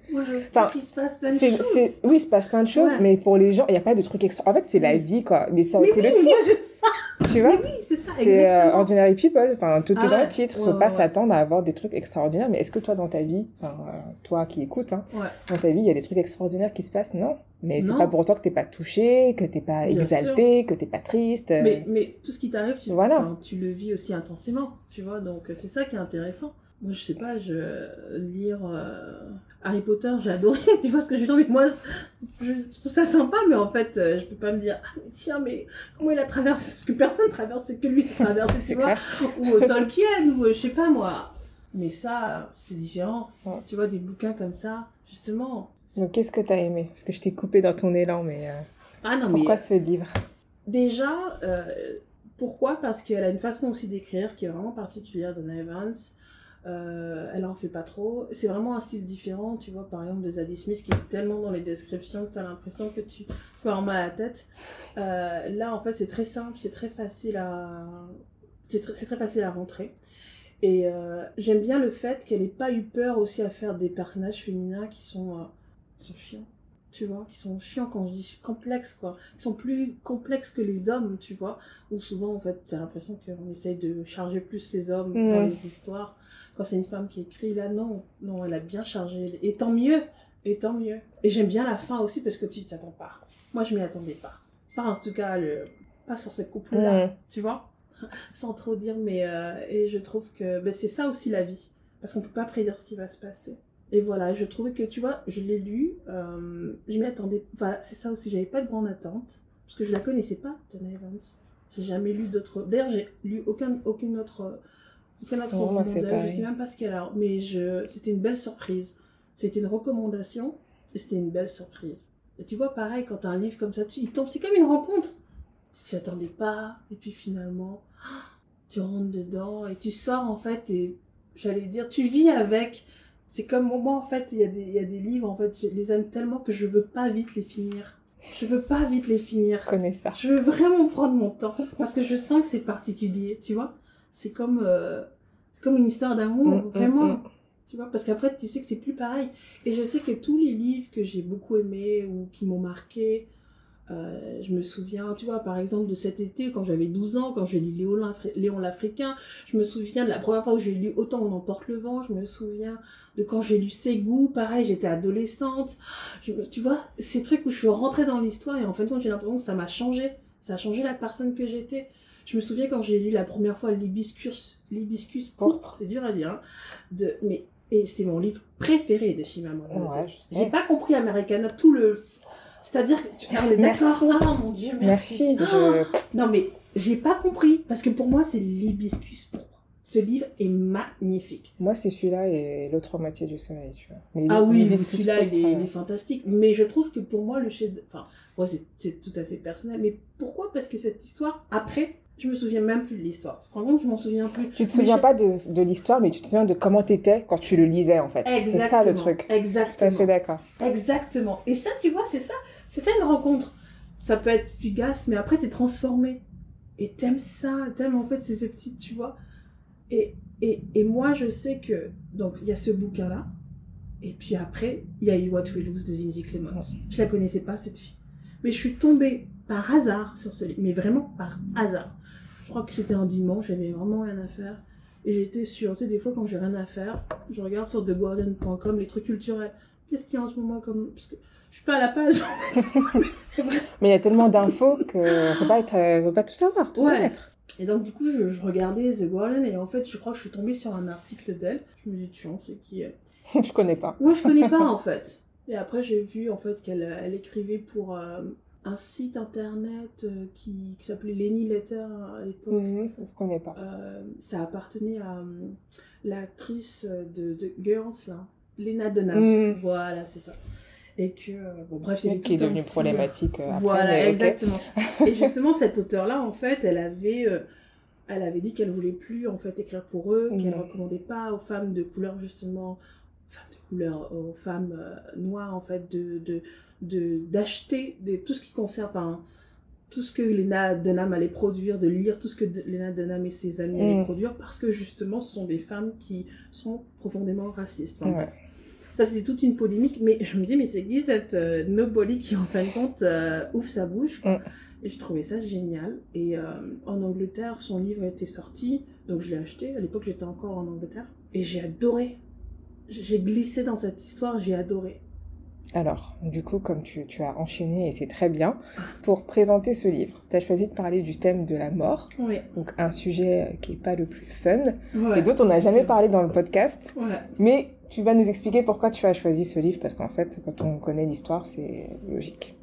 Enfin, qu'il se passe plein de C'est, choses. c'est, oui, il se passe plein de choses, Ouais. mais pour les gens, il n'y a pas de truc extra. En fait, c'est la vie, quoi. Mais ça, Mais c'est oui, le titre, ça. tu vois? Mais oui, c'est ça, C'est euh. Ordinary People, enfin tout Ah est dans ouais. le titre. Faut pas s'attendre à avoir des trucs extraordinaires. Mais est-ce que toi, dans ta vie, enfin, euh, toi qui écoutes, hein, dans ta vie, il y a des trucs extraordinaires qui se passent? Non. Mais c'est pas pour autant que t'es pas touché, que t'es pas Bien exalté, que t'es pas triste. Mais, mais tout ce qui t'arrive, tu, Voilà. enfin, tu le vis aussi intensément, tu vois. Donc euh, c'est ça qui est intéressant. Moi, je sais pas, je lire euh, Harry Potter, j'ai adoré. tu vois ce que je veux dire Mais moi, je trouve ça sympa, mais en fait, euh, je peux pas me dire ah mais tiens, mais comment il a traversé? Parce que personne traverse, c'est que lui qui c'est tu vois. Ou euh, Tolkien, ou je sais pas moi. Mais ça, c'est différent. Ouais. Tu vois, des bouquins comme ça, justement. Donc, qu'est-ce que t'as aimé? Parce que je t'ai coupé dans ton élan, mais euh, Ah non, mais pourquoi ce livre? Déjà, euh, pourquoi? Parce qu'elle a une façon aussi d'écrire qui est vraiment particulière, Donna Evans. Euh, elle en fait pas trop. C'est vraiment un style différent, tu vois, par exemple, de Zadie Smith qui est tellement dans les descriptions que tu as l'impression que tu peux en mal à la tête. Euh, là, en fait, c'est très simple, c'est très facile à. C'est très, facile à rentrer. Et euh, j'aime bien le fait qu'elle ait pas eu peur aussi à faire des personnages féminins qui sont, sont chiants. Tu vois, qui sont chiants quand je dis complexes, quoi. Qui sont plus complexes que les hommes, tu vois. Où souvent, en fait, t'as l'impression qu'on essaye de charger plus les hommes dans les histoires. Quand c'est une femme qui écrit, là, non. Non, elle a bien chargé. Et tant mieux. Et tant mieux. Et j'aime bien la fin aussi parce que tu t'y attends pas. Moi, je m'y attendais pas. Pas en tout cas, le... pas sur ce couple-là. Tu vois Sans trop dire, mais. euh, Et je trouve que ben, c'est ça aussi la vie. Parce qu'on peut pas prédire ce qui va se passer. Et voilà, je trouvais que, tu vois, je l'ai lu, euh, je m'y attendais. Voilà, c'est ça aussi, j'avais pas de grande attente. Parce que je la connaissais pas, Dana Evans. J'ai jamais lu d'autres. D'ailleurs, j'ai lu aucun, aucune autre. Aucun autre moi, d'elle, je sais même pas ce qu'elle a. Mais je... c'était une belle surprise. C'était une recommandation et c'était une belle surprise. Et tu vois, pareil, quand un livre comme ça, tu... il tombe, c'est comme une rencontre. Tu t'y attendais pas, et puis finalement, tu rentres dedans et tu sors en fait, et j'allais dire, tu vis avec. C'est comme moi en fait, il y, a des, il y a des livres, en fait, je les aime tellement que je veux pas vite les finir. Je veux pas vite les finir. Je connais ça. Je veux vraiment prendre mon temps parce que je sens que c'est particulier, tu vois. C'est comme, euh, c'est comme une histoire d'amour, Mm, mm, vraiment. mm. Tu vois, parce qu'après, tu sais que c'est plus pareil. Et je sais que tous les livres que j'ai beaucoup aimés ou qui m'ont marqué, euh, je me souviens, tu vois, par exemple, de cet été, quand j'avais 12 ans, quand j'ai lu Léon, l'Afri- Léon l'Africain, je me souviens de la première fois où j'ai lu Autant on emporte le vent, je me souviens de quand j'ai lu Ségou, pareil, j'étais adolescente. Je tu vois, ces trucs où je suis rentrée dans l'histoire et en compte, j'ai l'impression que ça m'a changé. Ça a changé la personne que j'étais. Je me souviens quand j'ai lu la première fois l'hibiscus, l'hibiscus pourpre, c'est dur à dire, hein, de, mais, et c'est mon livre préféré de Ngozi. sais. J'ai pas compris Americana, tout le, c'est-à-dire que tu Merci, es d'accord, ah mon dieu, merci. Merci. Ah, Je... non mais, j'ai pas compris, parce que pour moi c'est l'hibiscus pourpre. Ce livre est magnifique. Moi, c'est celui-là et l'autre moitié du soleil, tu vois. Mais Ah oui, celui-là, il est, pourpre, il est fantastique. Mais je trouve que pour moi, le chef... Enfin, moi, c'est- tout à fait personnel. Mais pourquoi? Parce que cette histoire, après, je me souviens même plus de l'histoire. Tu te rends compte? Je m'en souviens plus. Tu te Mais souviens je- pas de, de l'histoire, mais tu te souviens de comment t'étais quand tu le lisais, en fait. C'est Exactement. ça le truc. Tout à Exactement. fait d'accord. Exactement. Et ça, tu vois, c'est ça. C'est ça une rencontre. Ça peut être fugace, mais après, t'es transformé. Et t'aimes ça. T'aimes, en fait, ces petites, tu vois. Et, et, et moi, je sais que... Donc, il y a ce bouquin-là. Et puis après, il y a eu What We Lose de Zinzi Clemens. Je la connaissais pas, cette fille. Mais je suis tombée par hasard sur ce livre. Mais vraiment par hasard. Je crois que c'était un dimanche, j'avais vraiment rien à faire. Et j'étais sur, tu sais, des fois quand j'ai rien à faire, je regarde sur TheGuardian.com les trucs culturels. Qu'est-ce qu'il y a en ce moment comme. Je suis pas à la page, vrai. Mais il y a tellement d'infos que faut pas être, euh, faut pas tout savoir, tout Ouais. connaître. Et donc, du coup, je, je regardais The Guardian et en fait, je crois que je suis tombée sur un article d'elle. Je me dis, tiens, c'est qui elle? Je connais pas. Moi, je connais pas en fait. Et après, j'ai vu en fait qu'elle elle écrivait pour euh, un site internet euh, qui, qui s'appelait Lenny Letter à l'époque. Mhm, je connais pas. Euh, ça appartenait à euh, l'actrice de, de Girls, là, Lena Dunham. Mhm. Voilà, c'est ça. Et que, euh, bon, bref, il y avait qui est devenu petit- problématique euh, après. Voilà, exactement. Et justement, cette auteure-là, en fait, elle avait, euh, elle avait dit qu'elle voulait plus en fait écrire pour eux, Mhm. qu'elle recommandait pas aux femmes de couleur justement, femmes de couleur, aux femmes euh, noires en fait de de de- d'acheter des tout ce qui concerne enfin, tout ce que Lena Dunham allait produire, de lire tout ce que de- Lena Dunham et ses amis allaient Mhm. produire parce que justement ce sont des femmes qui sont profondément racistes. Ouais. Ça, c'était toute une polémique, mais je me dis, mais c'est qui cette euh, nobody qui, en fin de compte, euh, ouvre sa bouche quoi. Mm. Et je trouvais ça génial. Et euh, en Angleterre, son livre était sorti, donc je l'ai acheté. À l'époque, j'étais encore en Angleterre. Et j'ai adoré. J'ai glissé dans cette histoire, j'ai adoré. Alors, du coup, comme tu, tu as enchaîné, et c'est très bien, pour présenter ce livre, tu as choisi de parler du thème de la mort, Oui. donc un sujet qui n'est pas le plus fun, Ouais. et dont on n'a jamais parlé dans le podcast, Ouais. mais tu vas nous expliquer pourquoi tu as choisi ce livre, parce qu'en fait, quand on connaît l'histoire, c'est logique.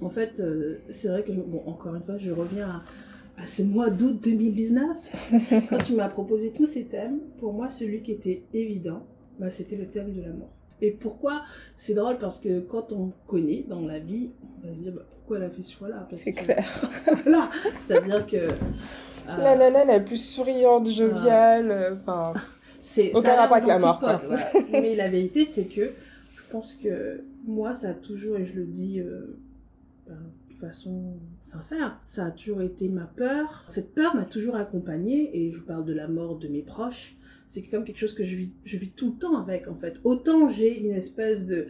En fait, euh, c'est vrai que, je- bon, encore une fois, je reviens à, à ce mois d'août 2019. Quand tu m'as proposé tous ces thèmes, pour moi, celui qui était évident, bah, c'était le thème de la mort. Et pourquoi? C'est drôle parce que quand on connaît dans la vie, on va se dire bah, pourquoi elle a fait ce choix-là? C'est que- clair. Voilà, c'est-à-dire que. euh, La nana la plus souriante, joviale, euh, enfin... c'est Aucun rapport avec la mort, voilà. Mais la vérité, c'est que je pense que moi, ça a toujours, et je le dis euh, ben, de façon sincère, ça a toujours été ma peur. Cette peur m'a toujours accompagnée, et je parle de la mort de mes proches. C'est comme quelque chose que je vis, je vis tout le temps avec, en fait. Autant j'ai une espèce de,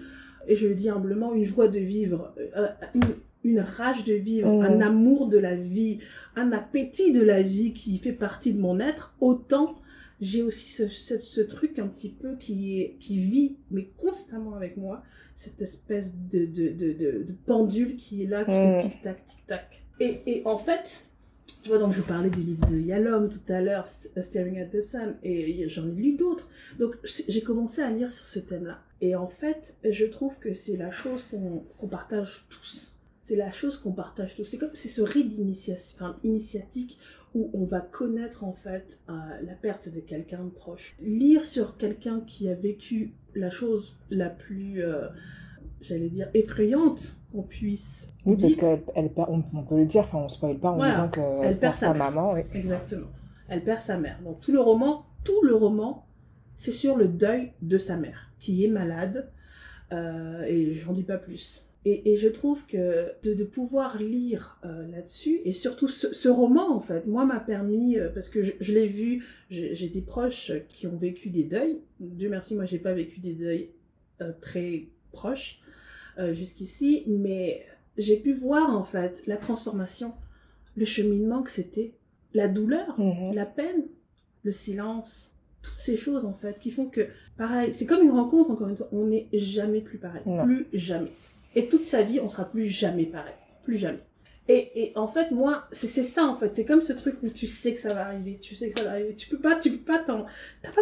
et je le dis humblement, une joie de vivre, euh, une, une rage de vivre, Mhm. un amour de la vie, un appétit de la vie qui fait partie de mon être, autant j'ai aussi ce, ce, ce truc un petit peu qui, est, qui vit, mais constamment avec moi, cette espèce de, de, de, de, de pendule qui est là, qui Mm. fait tic-tac, tic-tac. Et, et en fait, tu vois, donc je parlais du livre de Yalom tout à l'heure, Staring at the Sun, et j'en ai lu d'autres. Donc j'ai commencé à lire sur ce thème-là. Et en fait, je trouve que c'est la chose qu'on qu'on partage tous. C'est la chose qu'on partage tous. C'est comme c'est ce rite d'initiation- enfin, initiatique où on va connaître en fait euh, la perte de quelqu'un de proche. Lire sur quelqu'un qui a vécu la chose la plus, euh, j'allais dire, effrayante qu'on puisse Oui, parce qu'elle elle perd, on, on peut le dire, enfin on spoil pas en Voilà. disant qu'elle Elle perd perd sa sa mère. maman, oui. Exactement. Elle perd sa mère. Donc tout le roman, tout le roman, c'est sur le deuil de sa mère, qui est malade, euh, et j'en dis pas plus. Et, et je trouve que de, de pouvoir lire euh, là-dessus, et surtout ce, ce roman, en fait, moi m'a permis, euh, parce que je, je l'ai vu, j'ai j'ai des proches qui ont vécu des deuils. Dieu merci, moi j'ai pas vécu des deuils euh, très proches euh, jusqu'ici, mais j'ai pu voir en fait la transformation, le cheminement que c'était, la douleur, Mhm. la peine, le silence, toutes ces choses en fait qui font que, pareil, c'est comme une rencontre encore une fois, on n'est jamais plus pareil, Non. plus jamais. Et toute sa vie, on sera plus jamais pareil, plus jamais. Et, et en fait, moi, c'est ça en fait, c'est comme ce truc où tu sais que ça va arriver, tu sais que ça va arriver, tu peux pas, tu peux pas t'en,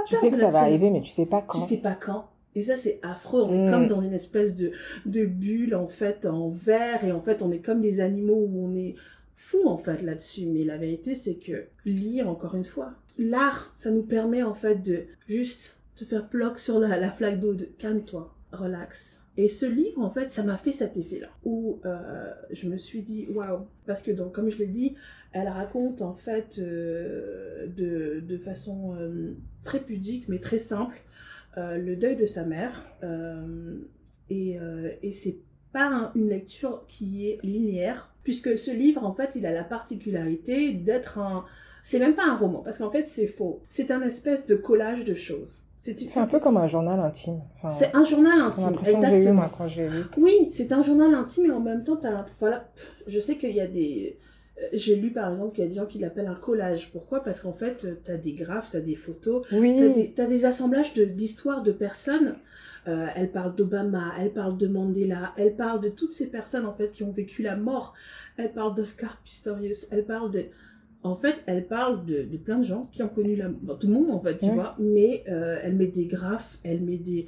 Tu sais que ça va arriver, mais tu sais pas quand. Tu sais pas quand. Et ça, c'est affreux. On est Mm. comme dans une espèce de, de bulle, en fait, en verre. Et en fait, on est comme des animaux où on est fou, en fait, là-dessus. Mais la vérité, c'est que lire, encore une fois, l'art, ça nous permet, en fait, de juste te faire bloc sur la, la flaque d'eau, de calme-toi, relax. Et ce livre, en fait, ça m'a fait cet effet-là. Où euh, je me suis dit, waouh. Parce que, donc, comme je l'ai dit, elle raconte, en fait, euh, de, de façon euh, très pudique, mais très simple, le deuil de sa mère. euh, et euh, et c'est pas un- une lecture qui est linéaire, puisque ce livre, en fait, il a la particularité d'être un... C'est même pas un roman, parce qu'en fait, c'est faux. C'est un espèce de collage de choses. C'est un peu comme un journal intime. Enfin, c'est un journal intime, que eu exactement. moi quand lu. Oui, c'est un journal intime et en même temps, t'as l'impression. Voilà, je sais qu'il y a des. Euh, J'ai lu par exemple qu'il y a des gens qui l'appellent un collage. Pourquoi? Parce qu'en fait, euh, t'as des graphes, t'as des photos, Oui. des, t'as des assemblages d'histoires de, personnes. Euh, elle parle d'Obama, elle parle de Mandela, elle parle de toutes ces personnes en fait qui ont vécu la mort. Elle parle d'Oscar Pistorius, elle parle de. En fait, elle parle de, de plein de gens qui ont connu la bon, tout le monde en fait, tu vois. Mais euh, elle met des graphes, elle met des.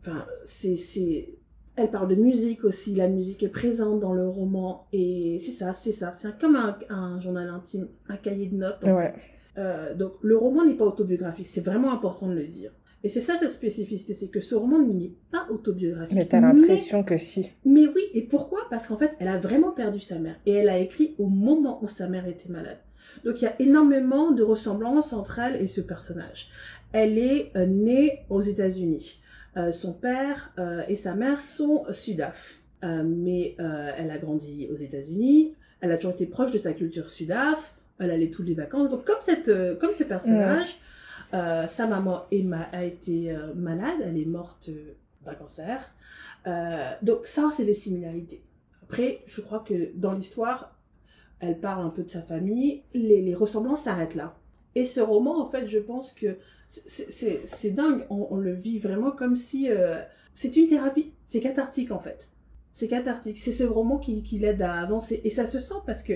Enfin, c'est elle parle de musique aussi, la musique est présente dans le roman, et c'est ça, c'est ça, c'est comme un, un journal intime, un cahier de notes. Ouais. Euh, donc le roman n'est pas autobiographique, c'est vraiment important de le dire. Et c'est ça sa spécificité, c'est que ce roman n'est pas autobiographique. Mais t'as l'impression que si. Mais oui, et pourquoi? Parce qu'en fait, elle a vraiment perdu sa mère, et elle a écrit au moment où sa mère était malade. Donc il y a énormément de ressemblances entre elle et ce personnage. Elle est euh, née aux États-Unis. Euh, son père euh, et sa mère sont sudaf. Euh, mais elle a grandi aux États-Unis. Elle a toujours été proche de sa culture sudaf. Elle allait toutes les vacances. Donc comme cette, comme ce personnage, euh, sa maman est ma- a été malade. Elle est morte d'un cancer. Donc ça, c'est des similarités. Après, je crois que dans l'histoire, elle parle un peu de sa famille. Les, les ressemblances s'arrêtent là. Et ce roman, en fait, je pense que c'est- dingue. On, le vit vraiment comme si euh, c'est une thérapie. C'est cathartique, en fait. C'est cathartique. C'est ce roman qui, l'aide à avancer. Et ça se sent parce que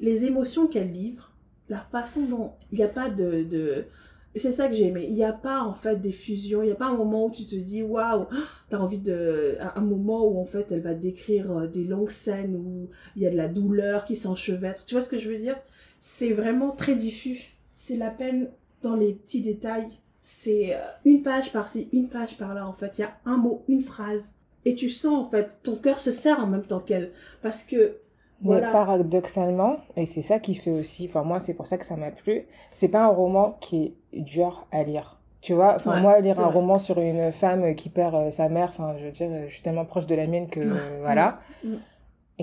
les émotions qu'elle livre, la façon dont il n'y a pas de... de... C'est ça que j'ai aimé. Il n'y a pas en fait des fusions. Il n'y a pas un moment où tu te dis waouh, t'as envie de. Un un moment où en fait elle va décrire euh, des longues scènes où il y a de la douleur qui s'enchevêtre. Tu vois ce que je veux dire? C'est vraiment très diffus. C'est la peine dans les petits détails. C'est euh, une page par-ci, une page par-là en fait. Il y a un mot, une phrase. Et tu sens en fait, ton cœur se serre en même temps qu'elle. Parce que Mais paradoxalement, et c'est ça qui fait aussi, enfin moi c'est pour ça que ça m'a plu, c'est pas un roman qui est dur à lire. Tu vois, enfin Ouais, moi lire un vrai. roman sur une femme qui perd euh, sa mère, enfin je veux dire, euh, je suis tellement proche de la mienne que euh, voilà. Mm.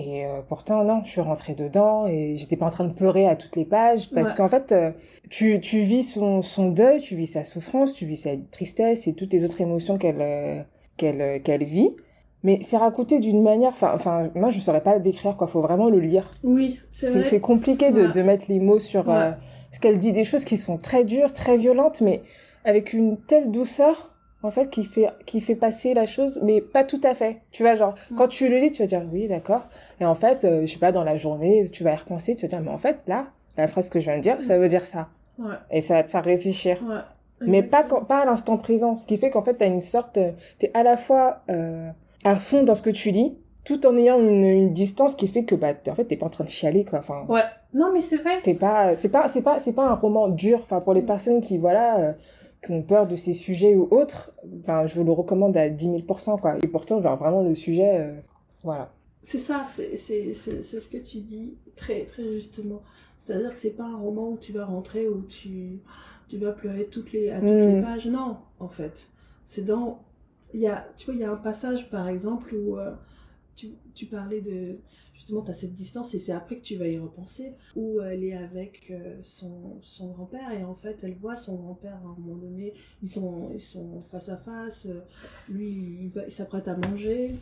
Et euh, pourtant non, je suis rentrée dedans et j'étais pas en train de pleurer à toutes les pages parce Ouais. qu'en fait euh, tu tu vis son son deuil, tu vis sa souffrance, tu vis sa tristesse et toutes les autres émotions qu'elle euh, qu'elle qu'elle vit. Mais c'est raconté d'une manière, enfin, moi je saurais pas le décrire quoi, faut vraiment le lire. Oui, c'est vrai. c'est compliqué de, Ouais. de mettre les mots sur... Ouais. parce qu'elle dit des choses qui sont très dures, très violentes, mais avec une telle douceur, en fait, qui fait, qui fait passer la chose, mais pas tout à fait. Tu vois, genre, Mm. quand tu le lis, tu vas dire, oui, d'accord. Et en fait, euh, je sais pas, dans la journée, tu vas y repenser, tu vas dire, mais en fait, là, la phrase que je viens de dire, ça veut dire ça. Ouais, Et ça va te faire réfléchir. ouais. Mais pas, quand, pas à l'instant présent. Ce qui fait qu'en fait, t'as une sorte, euh, t'es à la fois euh, à fond dans ce que tu lis, tout en ayant une, une distance qui fait que, bah, en fait, t'es pas en train de chialer, quoi. Enfin, Ouais. Non, mais c'est vrai. t'es pas, c'est pas, c'est pas, c'est pas un roman dur. Enfin, pour les Mm. personnes qui, voilà, euh, qui ont peur de ces sujets ou autres, enfin, je vous le recommande à 10 000%, quoi. Et pourtant, genre, vraiment, le sujet, euh, voilà. C'est ça, c'est ce que tu dis très, très justement. C'est-à-dire que c'est pas un roman où tu vas rentrer, où tu, tu vas pleurer toutes les, à toutes Mm. les pages. Non, en fait. C'est dans. Y a, tu vois, il y a un passage, par exemple, où euh, tu, tu parlais de. Justement, tu as cette distance et c'est après que tu vas y repenser, où elle est avec euh, son, son grand-père et en fait, elle voit son grand-père à un moment donné. Ils sont, ils sont face à face. euh, Lui, il, s'apprête à manger.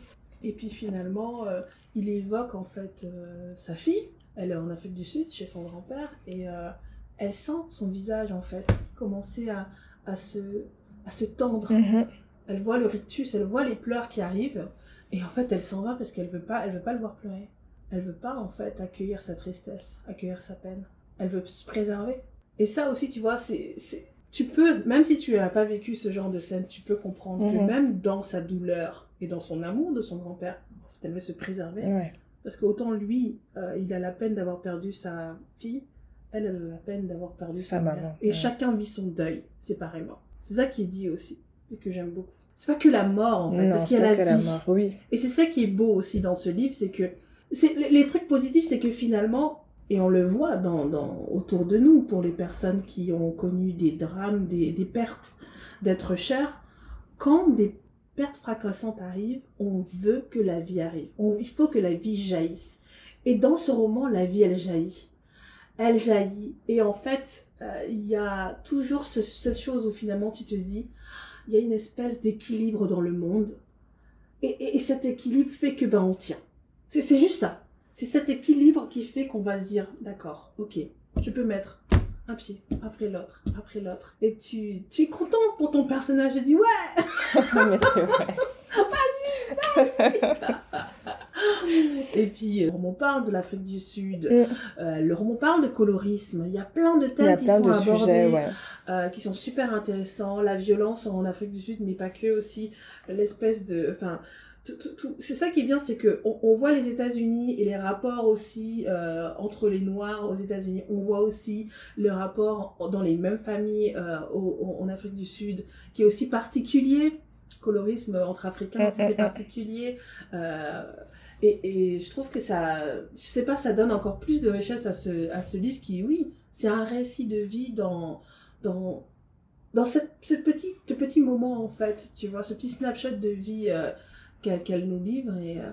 Et puis finalement, euh, il évoque en fait euh, sa fille. Elle est en Afrique du Sud chez son grand-père et euh, elle sent son visage en fait commencer à, à, se, à se tendre. Elle voit le rictus, elle voit les pleurs qui arrivent et en fait elle s'en va parce qu'elle veut pas, elle veut pas le voir pleurer. Elle veut pas en fait accueillir sa tristesse, accueillir sa peine. Elle veut se préserver. Et ça aussi, tu vois, c'est, c'est, tu peux, même si tu n'as pas vécu ce genre de scène, tu peux comprendre que Mhm. même dans sa douleur et dans son amour de son grand-père, en fait, elle veut se préserver. Ouais. Parce qu'autant lui, euh, il a la peine d'avoir perdu sa fille, elle, elle a la peine d'avoir perdu Sa sa, mère. Et ouais. chacun vit son deuil séparément. C'est ça qui est dit aussi, et que j'aime beaucoup. C'est pas que la mort, en fait, non, parce qu'il y a la vie. la mort. Oui. Et c'est ça qui est beau aussi dans ce livre, c'est que c'est les, trucs positifs, c'est que finalement, et on le voit dans, dans, autour de nous, pour les personnes qui ont connu des drames, des, des pertes d'être chers, quand des pertes fracassantes arrivent, on veut que la vie arrive. On- il faut que la vie jaillisse. Et dans ce roman, la vie, elle jaillit. Elle jaillit. Et en fait, euh, il y a toujours ce- cette chose où finalement tu te dis, il y a une espèce d'équilibre dans le monde. Et, et- et cet équilibre fait que ben on tient. C'est c'est juste ça. C'est cet équilibre qui fait qu'on va se dire, d'accord, ok, je peux mettre un pied après l'autre, après l'autre. Et tu, tu es content pour ton personnage. Tu dis, ouais, Mais c'est vrai. Et puis, euh, roman parle de l'Afrique du Sud, Mm. euh, roman parle de colorisme. Il y a plein de thèmes qui sont de abordés, sujets, ouais. euh, qui sont super intéressants. La violence en Afrique du Sud, mais pas que aussi. L'espèce de. Enfin. C'est ça qui est bien, c'est que on, on voit les États-Unis et les rapports aussi euh, entre les Noirs aux États-Unis. On voit aussi le rapport dans les mêmes familles euh, au- au- en Afrique du Sud, qui est aussi particulier. Colorisme entre Africains, Mm, aussi, mm, c'est mm. particulier. Euh, Et, et je trouve que ça, je sais pas, ça donne encore plus de richesse à ce, à ce livre qui, oui, c'est un récit de vie dans, dans, dans cette, ce, petit, ce petit moment, en fait, tu vois, ce petit snapshot de vie euh, qu'elle nous livre. Et, euh,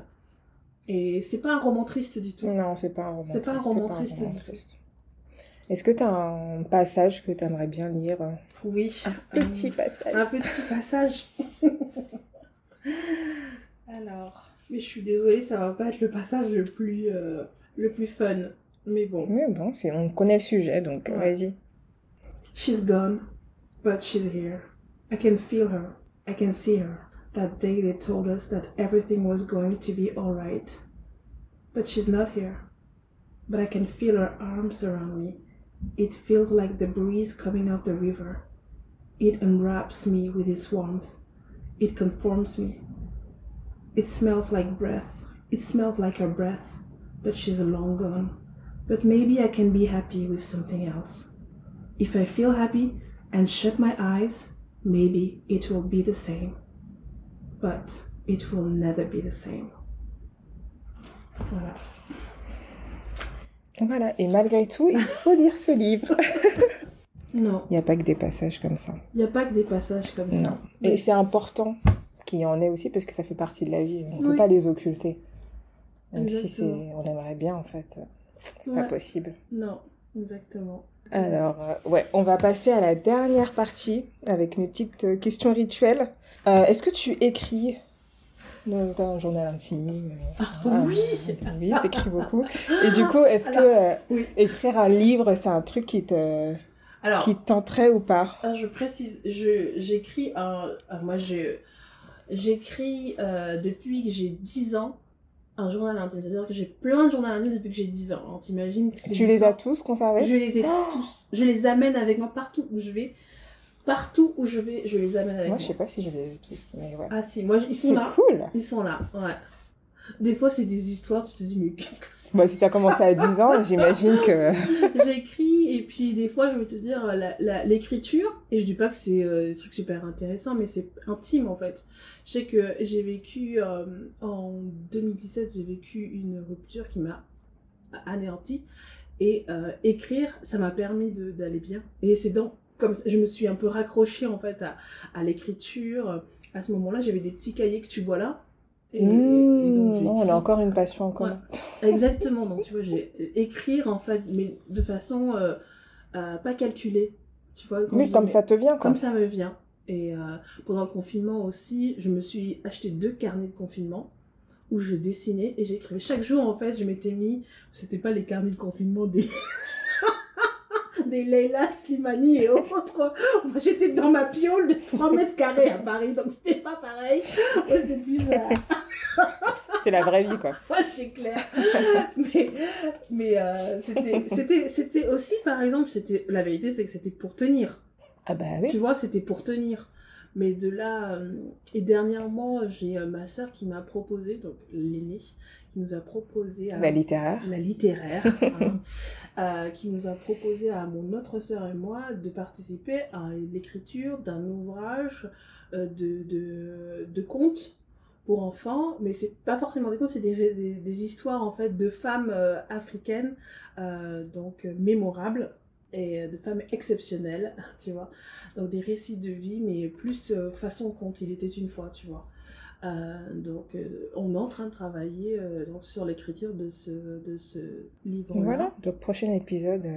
et c'est pas un roman triste du tout. Non, c'est pas un roman C'est pas un triste, roman c'est triste triste. Est-ce que tu as un passage que tu aimerais bien lire? Oui. Petit passage. Un petit passage. Alors, mais je suis désolée, ça va pas être le passage le plus, euh, le plus fun. Mais bon. Mais bon, on connaît le sujet, donc Ouais. vas-y. She's gone, but she's here. I can feel her. I can see her. That day they told us that everything was going to be alright. But she's not here. But I can feel her arms around me. It feels like the breeze coming off the river. It unwraps me with its warmth. It conforms me. It smells like breath. It smells like her breath. But she's long gone. But maybe I can be happy with something else. If I feel happy and shut my eyes, maybe it will be the same. But it will never be the same. Voilà. Voilà, et malgré tout, il faut lire ce livre. Non, Il n'y a pas que des passages comme ça. il n'y a pas que des passages comme ça. Et c'est important qu'il y en ait aussi parce que ça fait partie de la vie. On ne peut pas les occulter. Même si c'est, on aimerait bien en fait, c'est pas Ouais. possible. Non, exactement. Alors, euh, ouais, on va passer à la dernière partie avec mes petites euh, questions rituelles. Euh, Est-ce que tu écris? T'as un journal intime euh, ah, oui. Oui, t'écris beaucoup. Et du coup, est-ce que euh, oui. écrire un livre, c'est un truc qui te, Alors, qui te tenterait ou pas? Ah, je précise, je, j'écris un, ah, moi je, j'écris euh, depuis que j'ai 10 ans un journal intime. C'est-à-dire que j'ai plein de journaux intimes depuis que j'ai 10 ans. Alors, t'imagines Tu les as tous conservés? Je les ai Oh tous. Je les amène avec moi partout où je vais. Partout où je vais, je les amène avec Moi, moi. je sais pas si je les ai tous, mais ouais. Ah si, moi ils sont c'est là. cool Ils sont là, ouais. Des fois, c'est des histoires, tu te dis, mais qu'est-ce que c'est Bah, si t'as commencé à 10 ans, j'imagine que... J'écris, et puis des fois, je vais te dire, l'écriture, et je dis pas que c'est euh, des trucs super intéressants, mais c'est intime en fait. Je sais que j'ai vécu, euh, en 2017, j'ai vécu une rupture qui m'a anéanti, et euh, écrire, ça m'a permis d'aller bien. Et c'est dans, comme je me suis un peu raccrochée en fait à, à l'écriture. À ce moment-là, j'avais des petits cahiers que tu vois là. Et, et donc, Mmh, non, on a encore une passion en commun. Exactement, donc tu vois, j'ai écrire en fait, mais de façon euh, euh, pas calculée. Tu vois, quand Oui, comme dis, ça te vient, quoi. comme ça me vient. Et euh, pendant le confinement aussi, je me suis acheté deux carnets de confinement où je dessinais et j'écrivais. Chaque jour, en fait, je m'étais mis, c'était pas les carnets de confinement des. Des Leila Slimani et autres. Moi, j'étais dans ma piole de 3 mètres carrés à Paris, donc c'était pas pareil. Moi, c'était plus. euh, C'était la vraie vie, quoi. Ouais, c'est clair. mais mais euh, c'était aussi par exemple la vérité c'est que c'était pour tenir. Ah bah oui. Tu vois, c'était pour tenir. Mais de là euh, et dernièrement, j'ai euh, ma sœur qui m'a proposé donc l'aînée qui nous a proposé à La littéraire. la littéraire, hein, euh, qui nous a proposé à mon autre sœur et moi de participer à l'écriture d'un ouvrage euh, de, de, de contes pour enfants, mais c'est pas forcément des contes, c'est des, des, des histoires en fait de femmes euh, africaines, donc mémorables et euh, de femmes exceptionnelles, tu vois. Donc des récits de vie, mais plus euh, façon conte, il était une fois, tu vois. Euh, donc, euh, on est en train de travailler donc, sur l'écriture de ce, de ce livre. Voilà, le prochain épisode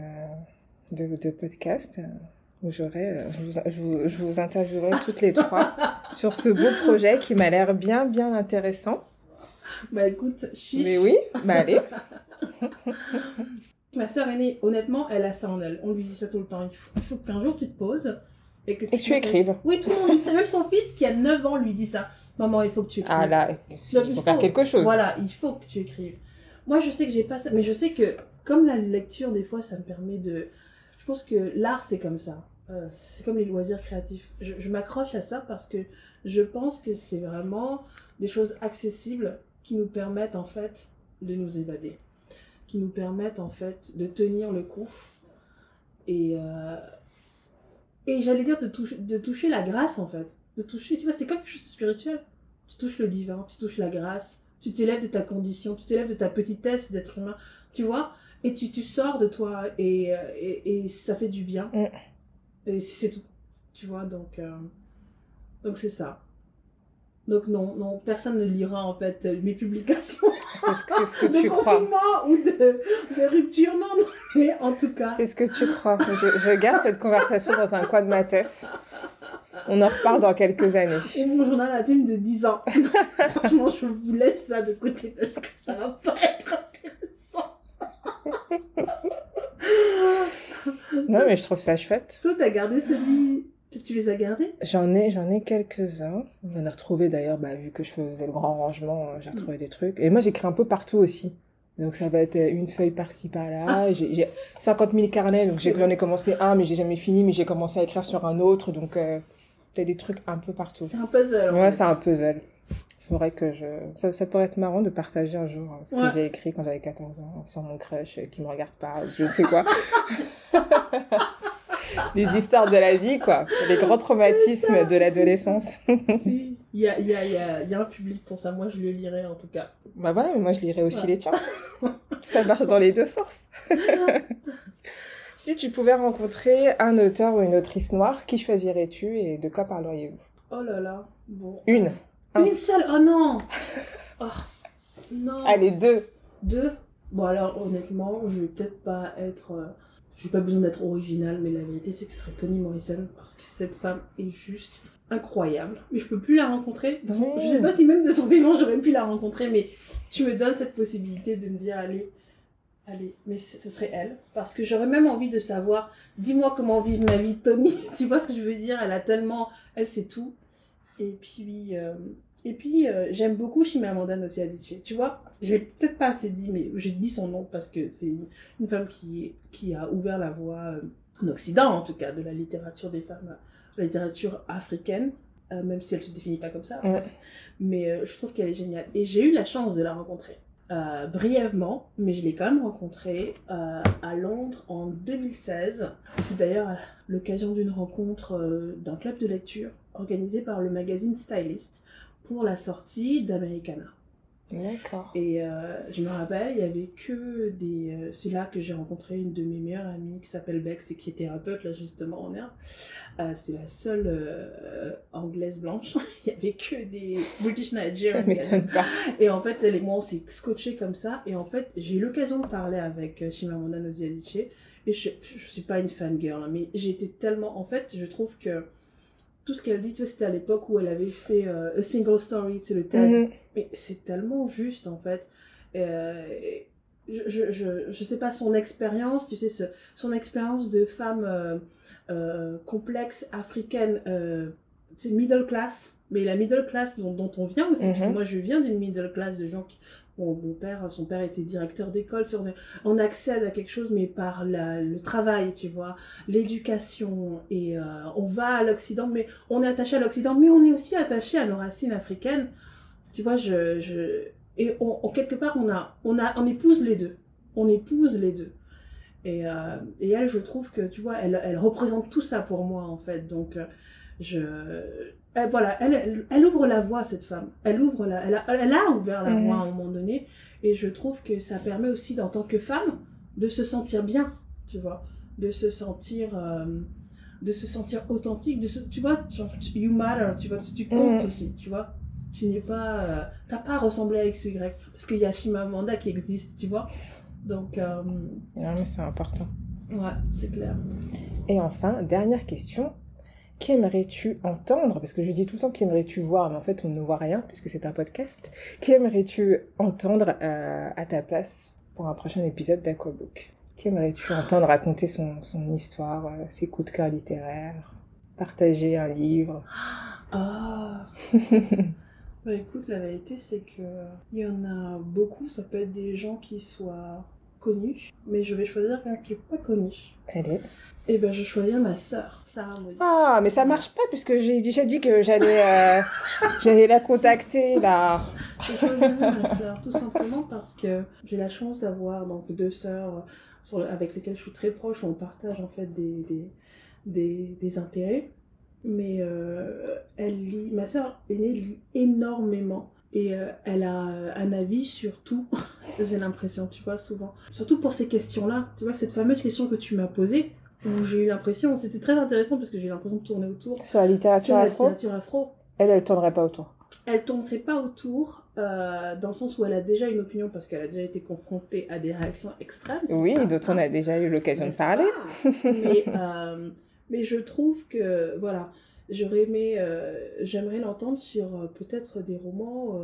de, de podcast où j'aurai, je, vous, je, vous, je vous interviewerai toutes les trois sur ce beau projet qui m'a l'air bien, bien intéressant. Bah écoute, chiche. Mais oui, bah allez. Ma sœur aînée, honnêtement, elle a ça en elle. On lui dit ça tout le temps. Il faut, il faut qu'un jour tu te poses et que tu, Et que tu écrives. Oui, tout le monde dit ça. Même son fils qui a 9 ans lui dit ça. Maman, il faut que tu écrives. Ah là, Donc, il faut faire quelque chose. Voilà, il faut que tu écrives. Moi, je sais que j'ai pas ça, mais je sais que comme la lecture, des fois, ça me permet de. Je pense que l'art, c'est comme ça. Euh, c'est comme les loisirs créatifs. Je, je m'accroche à ça parce que je pense que c'est vraiment des choses accessibles qui nous permettent en fait de nous évader, qui nous permettent en fait de tenir le coup et euh, et j'allais dire de toucher de toucher la grâce en fait, de toucher. Tu vois, c'est comme quelque chose de spirituel tu touches le divin, tu touches la grâce, Tu t'élèves de ta condition, tu t'élèves de ta petitesse d'être humain, tu vois Et tu, tu sors de toi et, euh, et, et ça fait du bien. Mm. Et c'est tout. Tu vois, donc euh, donc c'est ça. Donc non, non, personne ne lira en fait mes publications C'est ce, que- ce que de tu crois. confinement ou de, de rupture. Non, non, mais en tout cas. C'est ce que tu crois. Je, je garde cette conversation dans un coin de ma tête. On en reparle dans quelques années. Et mon journal intime de 10 ans. Franchement, je vous laisse ça de côté parce que ça va pas être intéressant. Non, mais je trouve ça chouette. Toi, t'as gardé celui. Tu les as gardés? J'en ai, j'en ai quelques-uns. J'en ai retrouvé d'ailleurs, bah, vu que je faisais le grand rangement, euh, j'ai retrouvé des trucs. Et moi, j'écris un peu partout aussi. Donc ça va être une feuille par-ci par-là. J'ai j'ai 50 000 carnets, donc j'en ai commencé un, mais j'ai jamais fini, mais j'ai commencé à écrire sur un autre. Donc euh, t'as des trucs un peu partout. C'est un puzzle. en Ouais, c'est un puzzle. Faudrait que je... Ça, ça pourrait être marrant de partager un jour euh, ce Ouais. que j'ai écrit quand j'avais 14 ans sur mon crush euh, qui me regarde pas, je sais quoi. Les histoires de la vie, quoi. Les grands traumatismes de l'adolescence. Si. Il y a, y, a, y, a, y a un public pour ça. Moi, je le lirai en tout cas. Bah voilà, mais moi je lirais aussi Ouais. les tiens. Ça marche dans les deux sens. si tu pouvais rencontrer un auteur ou une autrice noire, qui choisirais-tu et de quoi parleriez-vous? Oh là là. Bon. Une. Un. Une seule? Oh non. Oh. Non. Allez, deux. Deux? Bon, alors, honnêtement, je vais peut-être pas être. euh, J'ai pas besoin d'être originale, mais la vérité, c'est que ce serait Toni Morrison, parce que cette femme est juste incroyable. Mais je peux plus la rencontrer. Toute façon, Mmh. Je sais pas si même de son vivant, j'aurais pu la rencontrer, mais tu me donnes cette possibilité de me dire, allez, allez, mais ce serait elle. Parce que j'aurais même envie de savoir, dis-moi comment vivre ma vie, Toni. tu vois ce que je veux dire? Elle a tellement. Elle sait tout. Et puis. euh, Et puis, euh, j'aime beaucoup Chimamanda Ngozi Adichie. Tu vois, je l'ai peut-être pas assez dit, mais j'ai dit son nom parce que c'est une, une femme qui, qui a ouvert la voie, euh, en Occident en tout cas, de la littérature des femmes, la littérature africaine, euh, même si elle se définit pas comme ça. Ouais. Mais je trouve qu'elle est géniale. Et j'ai eu la chance de la rencontrer. brièvement, mais je l'ai quand même rencontrée à Londres en 2016. C'est d'ailleurs l'occasion d'une rencontre d'un club de lecture organisé par le magazine Stylist pour la sortie d'Americana. D'accord. Et euh, je me rappelle, il y avait que des. euh, c'est là que j'ai rencontré une de mes meilleures amies qui s'appelle Bex et qui est thérapeute, là justement en herbe. Euh, C'était la seule anglaise blanche. il y avait que des British Ça Nigerians. m'étonne pas. Et en fait, elle et moi, on s'est scotché comme ça. Et en fait, j'ai eu l'occasion de parler avec Chimamanda Ngozi Adichie. Et je, je suis pas une fangirl, hein, mais j'ai été tellement... En fait, je trouve que tout ce qu'elle dit, tu vois, c'était à l'époque où elle avait fait euh, A Single Story, tu sais, le TED. Mhm. Mais c'est tellement juste, en fait. Euh, je, je, je, je sais pas, son expérience, tu sais, ce- son expérience de femme euh, euh, complexe, africaine, tu sais, middle class, mais la middle class dont, dont on vient aussi, parce que Mhm. moi je viens d'une middle class de gens qui... Mon père, son père était directeur d'école, on accède à quelque chose, mais par le travail, tu vois, l'éducation, et euh, on va à l'Occident, mais on est attaché à l'Occident, mais on est aussi attaché à nos racines africaines. Tu vois, je, et quelque part on a, on épouse les deux, on épouse les deux. Et, euh, elle, je trouve que tu vois, elle, elle représente tout ça pour moi en fait. Donc euh, je, elle, voilà, elle, elle, elle ouvre la voie cette femme. Elle ouvre la, elle a, elle a ouvert la Mhm. voie à un moment donné. Et je trouve que ça permet aussi, en tant que femme, de se sentir bien, tu vois, de se sentir, euh, de se sentir authentique, de se, tu vois, genre, tu- you matter, tu vois, tu, tu comptes Mhm. aussi, tu vois. Tu n'es pas, euh, t'as pas à ressembler à X ou Y, parce qu'il y a Chimamanda qui existe, tu vois. Donc, euh, Non, mais c'est important. ouais, c'est clair. Et enfin, dernière question. Qu'aimerais-tu entendre? Parce que je dis tout le temps qu'aimerais-tu voir, mais en fait on ne voit rien puisque c'est un podcast. Qu'aimerais-tu entendre euh, à ta place pour un prochain épisode d'Aquabook? Qu'aimerais-tu entendre raconter son, son histoire, euh, ses coups de cœur littéraires, partager un livre? Ah. Bah écoute, la vérité c'est que il y en a beaucoup, ça peut être des gens qui soient connus, mais je vais choisir quelqu'un qui est pas connu. Allez. Et ben je vais choisir ma sœur, Sarah. Ah, mais ça marche pas puisque j'ai déjà dit que j'allais euh, j'allais la contacter là. Je choisirais ma sœur, tout simplement parce que j'ai la chance d'avoir donc deux sœurs sur le- avec lesquelles je suis très proche. On partage en fait des, des, des, des intérêts. Mais euh, elle lit, ma sœur aînée lit énormément. et euh, elle a euh, un avis sur tout. j'ai l'impression, tu vois, souvent. Surtout pour ces questions-là. Tu vois, cette fameuse question que tu m'as posée, où j'ai eu l'impression, c'était très intéressant parce que j'ai eu l'impression de tourner autour. Sur la littérature Sur la afro, littérature afro. elle, elle tournerait pas autour. Elle tournerait pas autour, euh, dans le sens où elle a déjà une opinion parce qu'elle a déjà été confrontée à des réactions extrêmes. Oui, dont on a déjà eu l'occasion de parler. mais, euh, mais je trouve que, voilà, j'aurais aimé, euh, j'aimerais l'entendre sur peut-être des romans,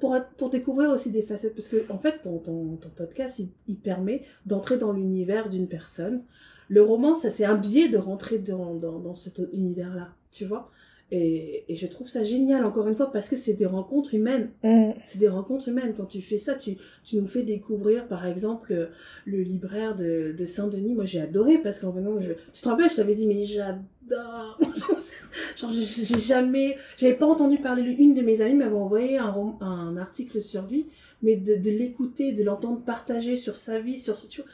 pour, pour découvrir aussi des facettes, parce que en fait, ton, ton, ton podcast, il, il permet d'entrer dans l'univers d'une personne. Le roman, ça c'est un biais de rentrer dans, dans, dans cet univers-là, tu vois. Et, et je trouve ça génial, encore une fois, parce que c'est des rencontres humaines Mm. c'est des rencontres humaines. Quand tu fais ça, tu, tu nous fais découvrir, par exemple, euh, le libraire de, de Saint-Denis. Moi, j'ai adoré parce qu'en venant, je... tu te rappelles, je t'avais dit, mais j'adore. Genre, j'ai jamais, j'avais pas entendu parler de lui. Une de mes amies m'avait envoyé un, un article sur lui, mais de, de l'écouter, de l'entendre partager sur sa vie, sur tu vois,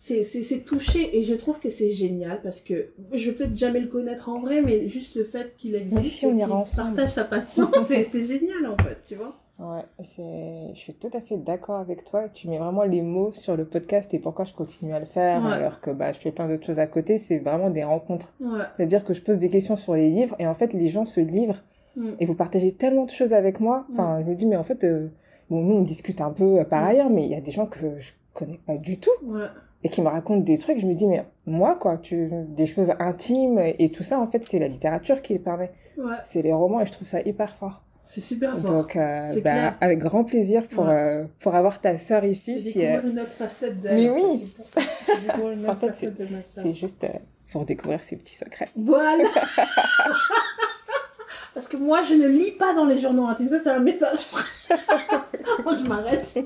c'est touché et je trouve que c'est génial parce que je vais peut-être jamais le connaître en vrai, mais juste le fait qu'il existe, si, on et qu'il partage sa passion, c'est génial en fait, tu vois. Ouais, je suis tout à fait d'accord avec toi. Tu mets vraiment les mots sur le podcast et pourquoi je continue à le faire Ouais. alors que bah, je fais plein d'autres choses à côté. C'est vraiment des rencontres. Ouais. C'est-à-dire que je pose des questions sur les livres et en fait, les gens se livrent Mm. et vous partagez tellement de choses avec moi. Enfin, je me dis, mais en fait, euh, bon, nous, on discute un peu euh, par Mm. ailleurs, mais il y a des gens que je connais pas du tout Ouais. Et qui me racontent des trucs. Je me dis, mais moi, quoi, tu... des choses intimes et, tout ça, en fait, c'est la littérature qui le permet. Ouais. C'est les romans et je trouve ça hyper fort. C'est super fort. Donc, euh, bah, avec grand plaisir pour, Ouais. euh, pour avoir ta sœur ici. J'ai Si, euh, une autre facette d'elle. Mais oui. C'est En fait, facette de ma sœur. c'est juste euh, pour découvrir ses petits secrets. Voilà Parce que moi, je ne lis pas dans les journaux intimes. Ça, c'est un message. moi, je m'arrête.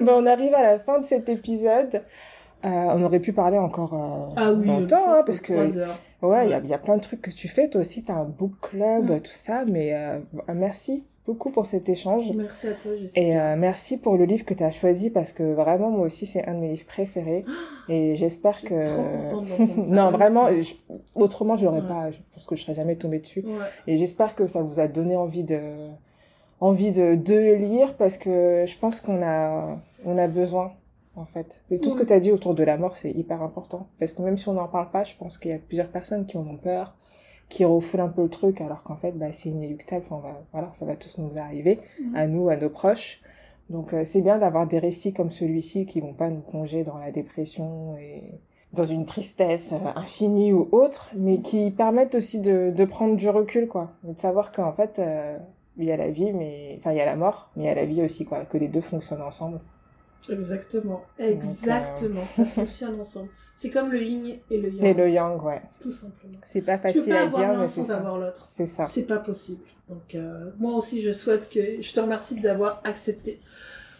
Bon, on arrive à la fin de cet épisode. Euh, on aurait pu parler encore euh, Ah oui, longtemps, hein, parce que ouais, il y a- Ouais. il y, a plein de trucs que tu fais. Toi aussi, tu as un book club, tout ça. Mais euh, merci beaucoup pour cet échange. Merci à toi, Jessica. Et euh, merci pour le livre que tu as choisi parce que vraiment, moi aussi, c'est un de mes livres préférés. Et j'espère que. trop contente ça. non, vraiment, je- autrement, je l'aurais Ouais. pas. Je pense que je serais jamais tombée dessus. Ouais. Et j'espère que ça vous a donné envie de, envie de, de le lire parce que je pense qu'on a, on a besoin, en fait. Et tout ce que Ouais. tu as dit autour de la mort, c'est hyper important. Parce que même si on n'en parle pas, je pense qu'il y a plusieurs personnes qui en ont peur, qui refoulent un peu le truc alors qu'en fait, bah, c'est inéluctable. Enfin, va- voilà, ça va tous nous arriver, Mhm. à nous, à nos proches. Donc, euh, c'est bien d'avoir des récits comme celui-ci qui vont pas nous plonger dans la dépression et dans une tristesse euh, infinie ou autre, mais qui permettent aussi de, de prendre du recul, quoi. Et de savoir qu'en fait, euh, il y a la vie, mais, enfin, il y a la mort, mais il y a la vie aussi, quoi. Que les deux fonctionnent ensemble. Exactement. Exactement. Ça fonctionne ensemble. C'est comme le yin et le yang. Et le yang, ouais. Tout simplement. C'est pas Tu peux facile pas à avoir dire, mais c'est sans ça. avoir l'autre. C'est ça. C'est pas possible. Donc, euh, moi aussi, je souhaite que. Je te remercie d'avoir accepté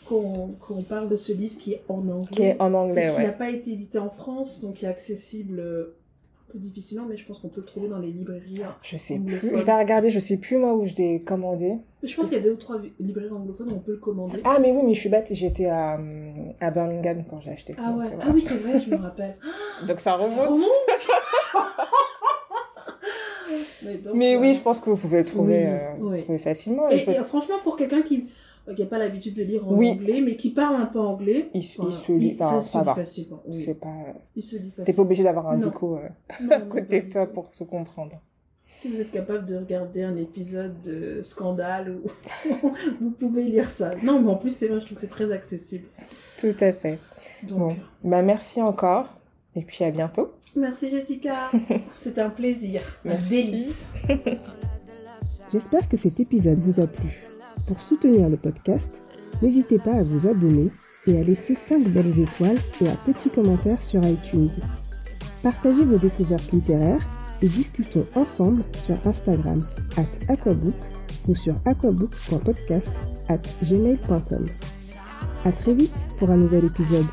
qu'on qu'on parle de ce livre qui est en anglais. Qui est en et anglais, qui n'a pas été édité en France, donc qui est accessible difficilement, mais je pense qu'on peut le trouver dans les librairies. hein. Je sais plus. Je vais regarder, je sais plus moi où je l'ai commandé. Je pense qu'il y a deux ou trois librairies anglophones où on peut le commander. Ah, mais oui, mais je suis bête, j'étais à, à Birmingham quand j'ai acheté. Ah ouais. Ah oui, c'est vrai, je me rappelle. Donc ça Ça remonte. Mais, donc, Mais voilà. oui, je pense que vous pouvez le trouver, Oui, euh, oui. trouver facilement. Et, Et peut- et franchement, pour quelqu'un qui n'a pas l'habitude de lire en Oui. anglais, mais qui parle un peu anglais, Il, se- il lit, se ça lit va. facilement. oui. C'est pas... Il se lit T'es pas facilement. obligé d'avoir un dico euh, à côté de toi pour se comprendre. Si vous êtes capable de regarder un épisode de Scandale, ou... vous pouvez lire ça. Non, mais en plus, c'est vrai, je trouve que c'est très accessible. Tout à fait. Donc, Bon. Bah, merci encore. Et puis à bientôt. merci Jessica. C'était un plaisir. Un délice. J'espère que cet épisode vous a plu. Pour soutenir le podcast, n'hésitez pas à vous abonner et à laisser 5 belles étoiles et un petit commentaire sur iTunes. Partagez vos découvertes littéraires et discutons ensemble sur Instagram at aquabook ou sur aquabook.podcast at gmail.com. À très vite pour un nouvel épisode.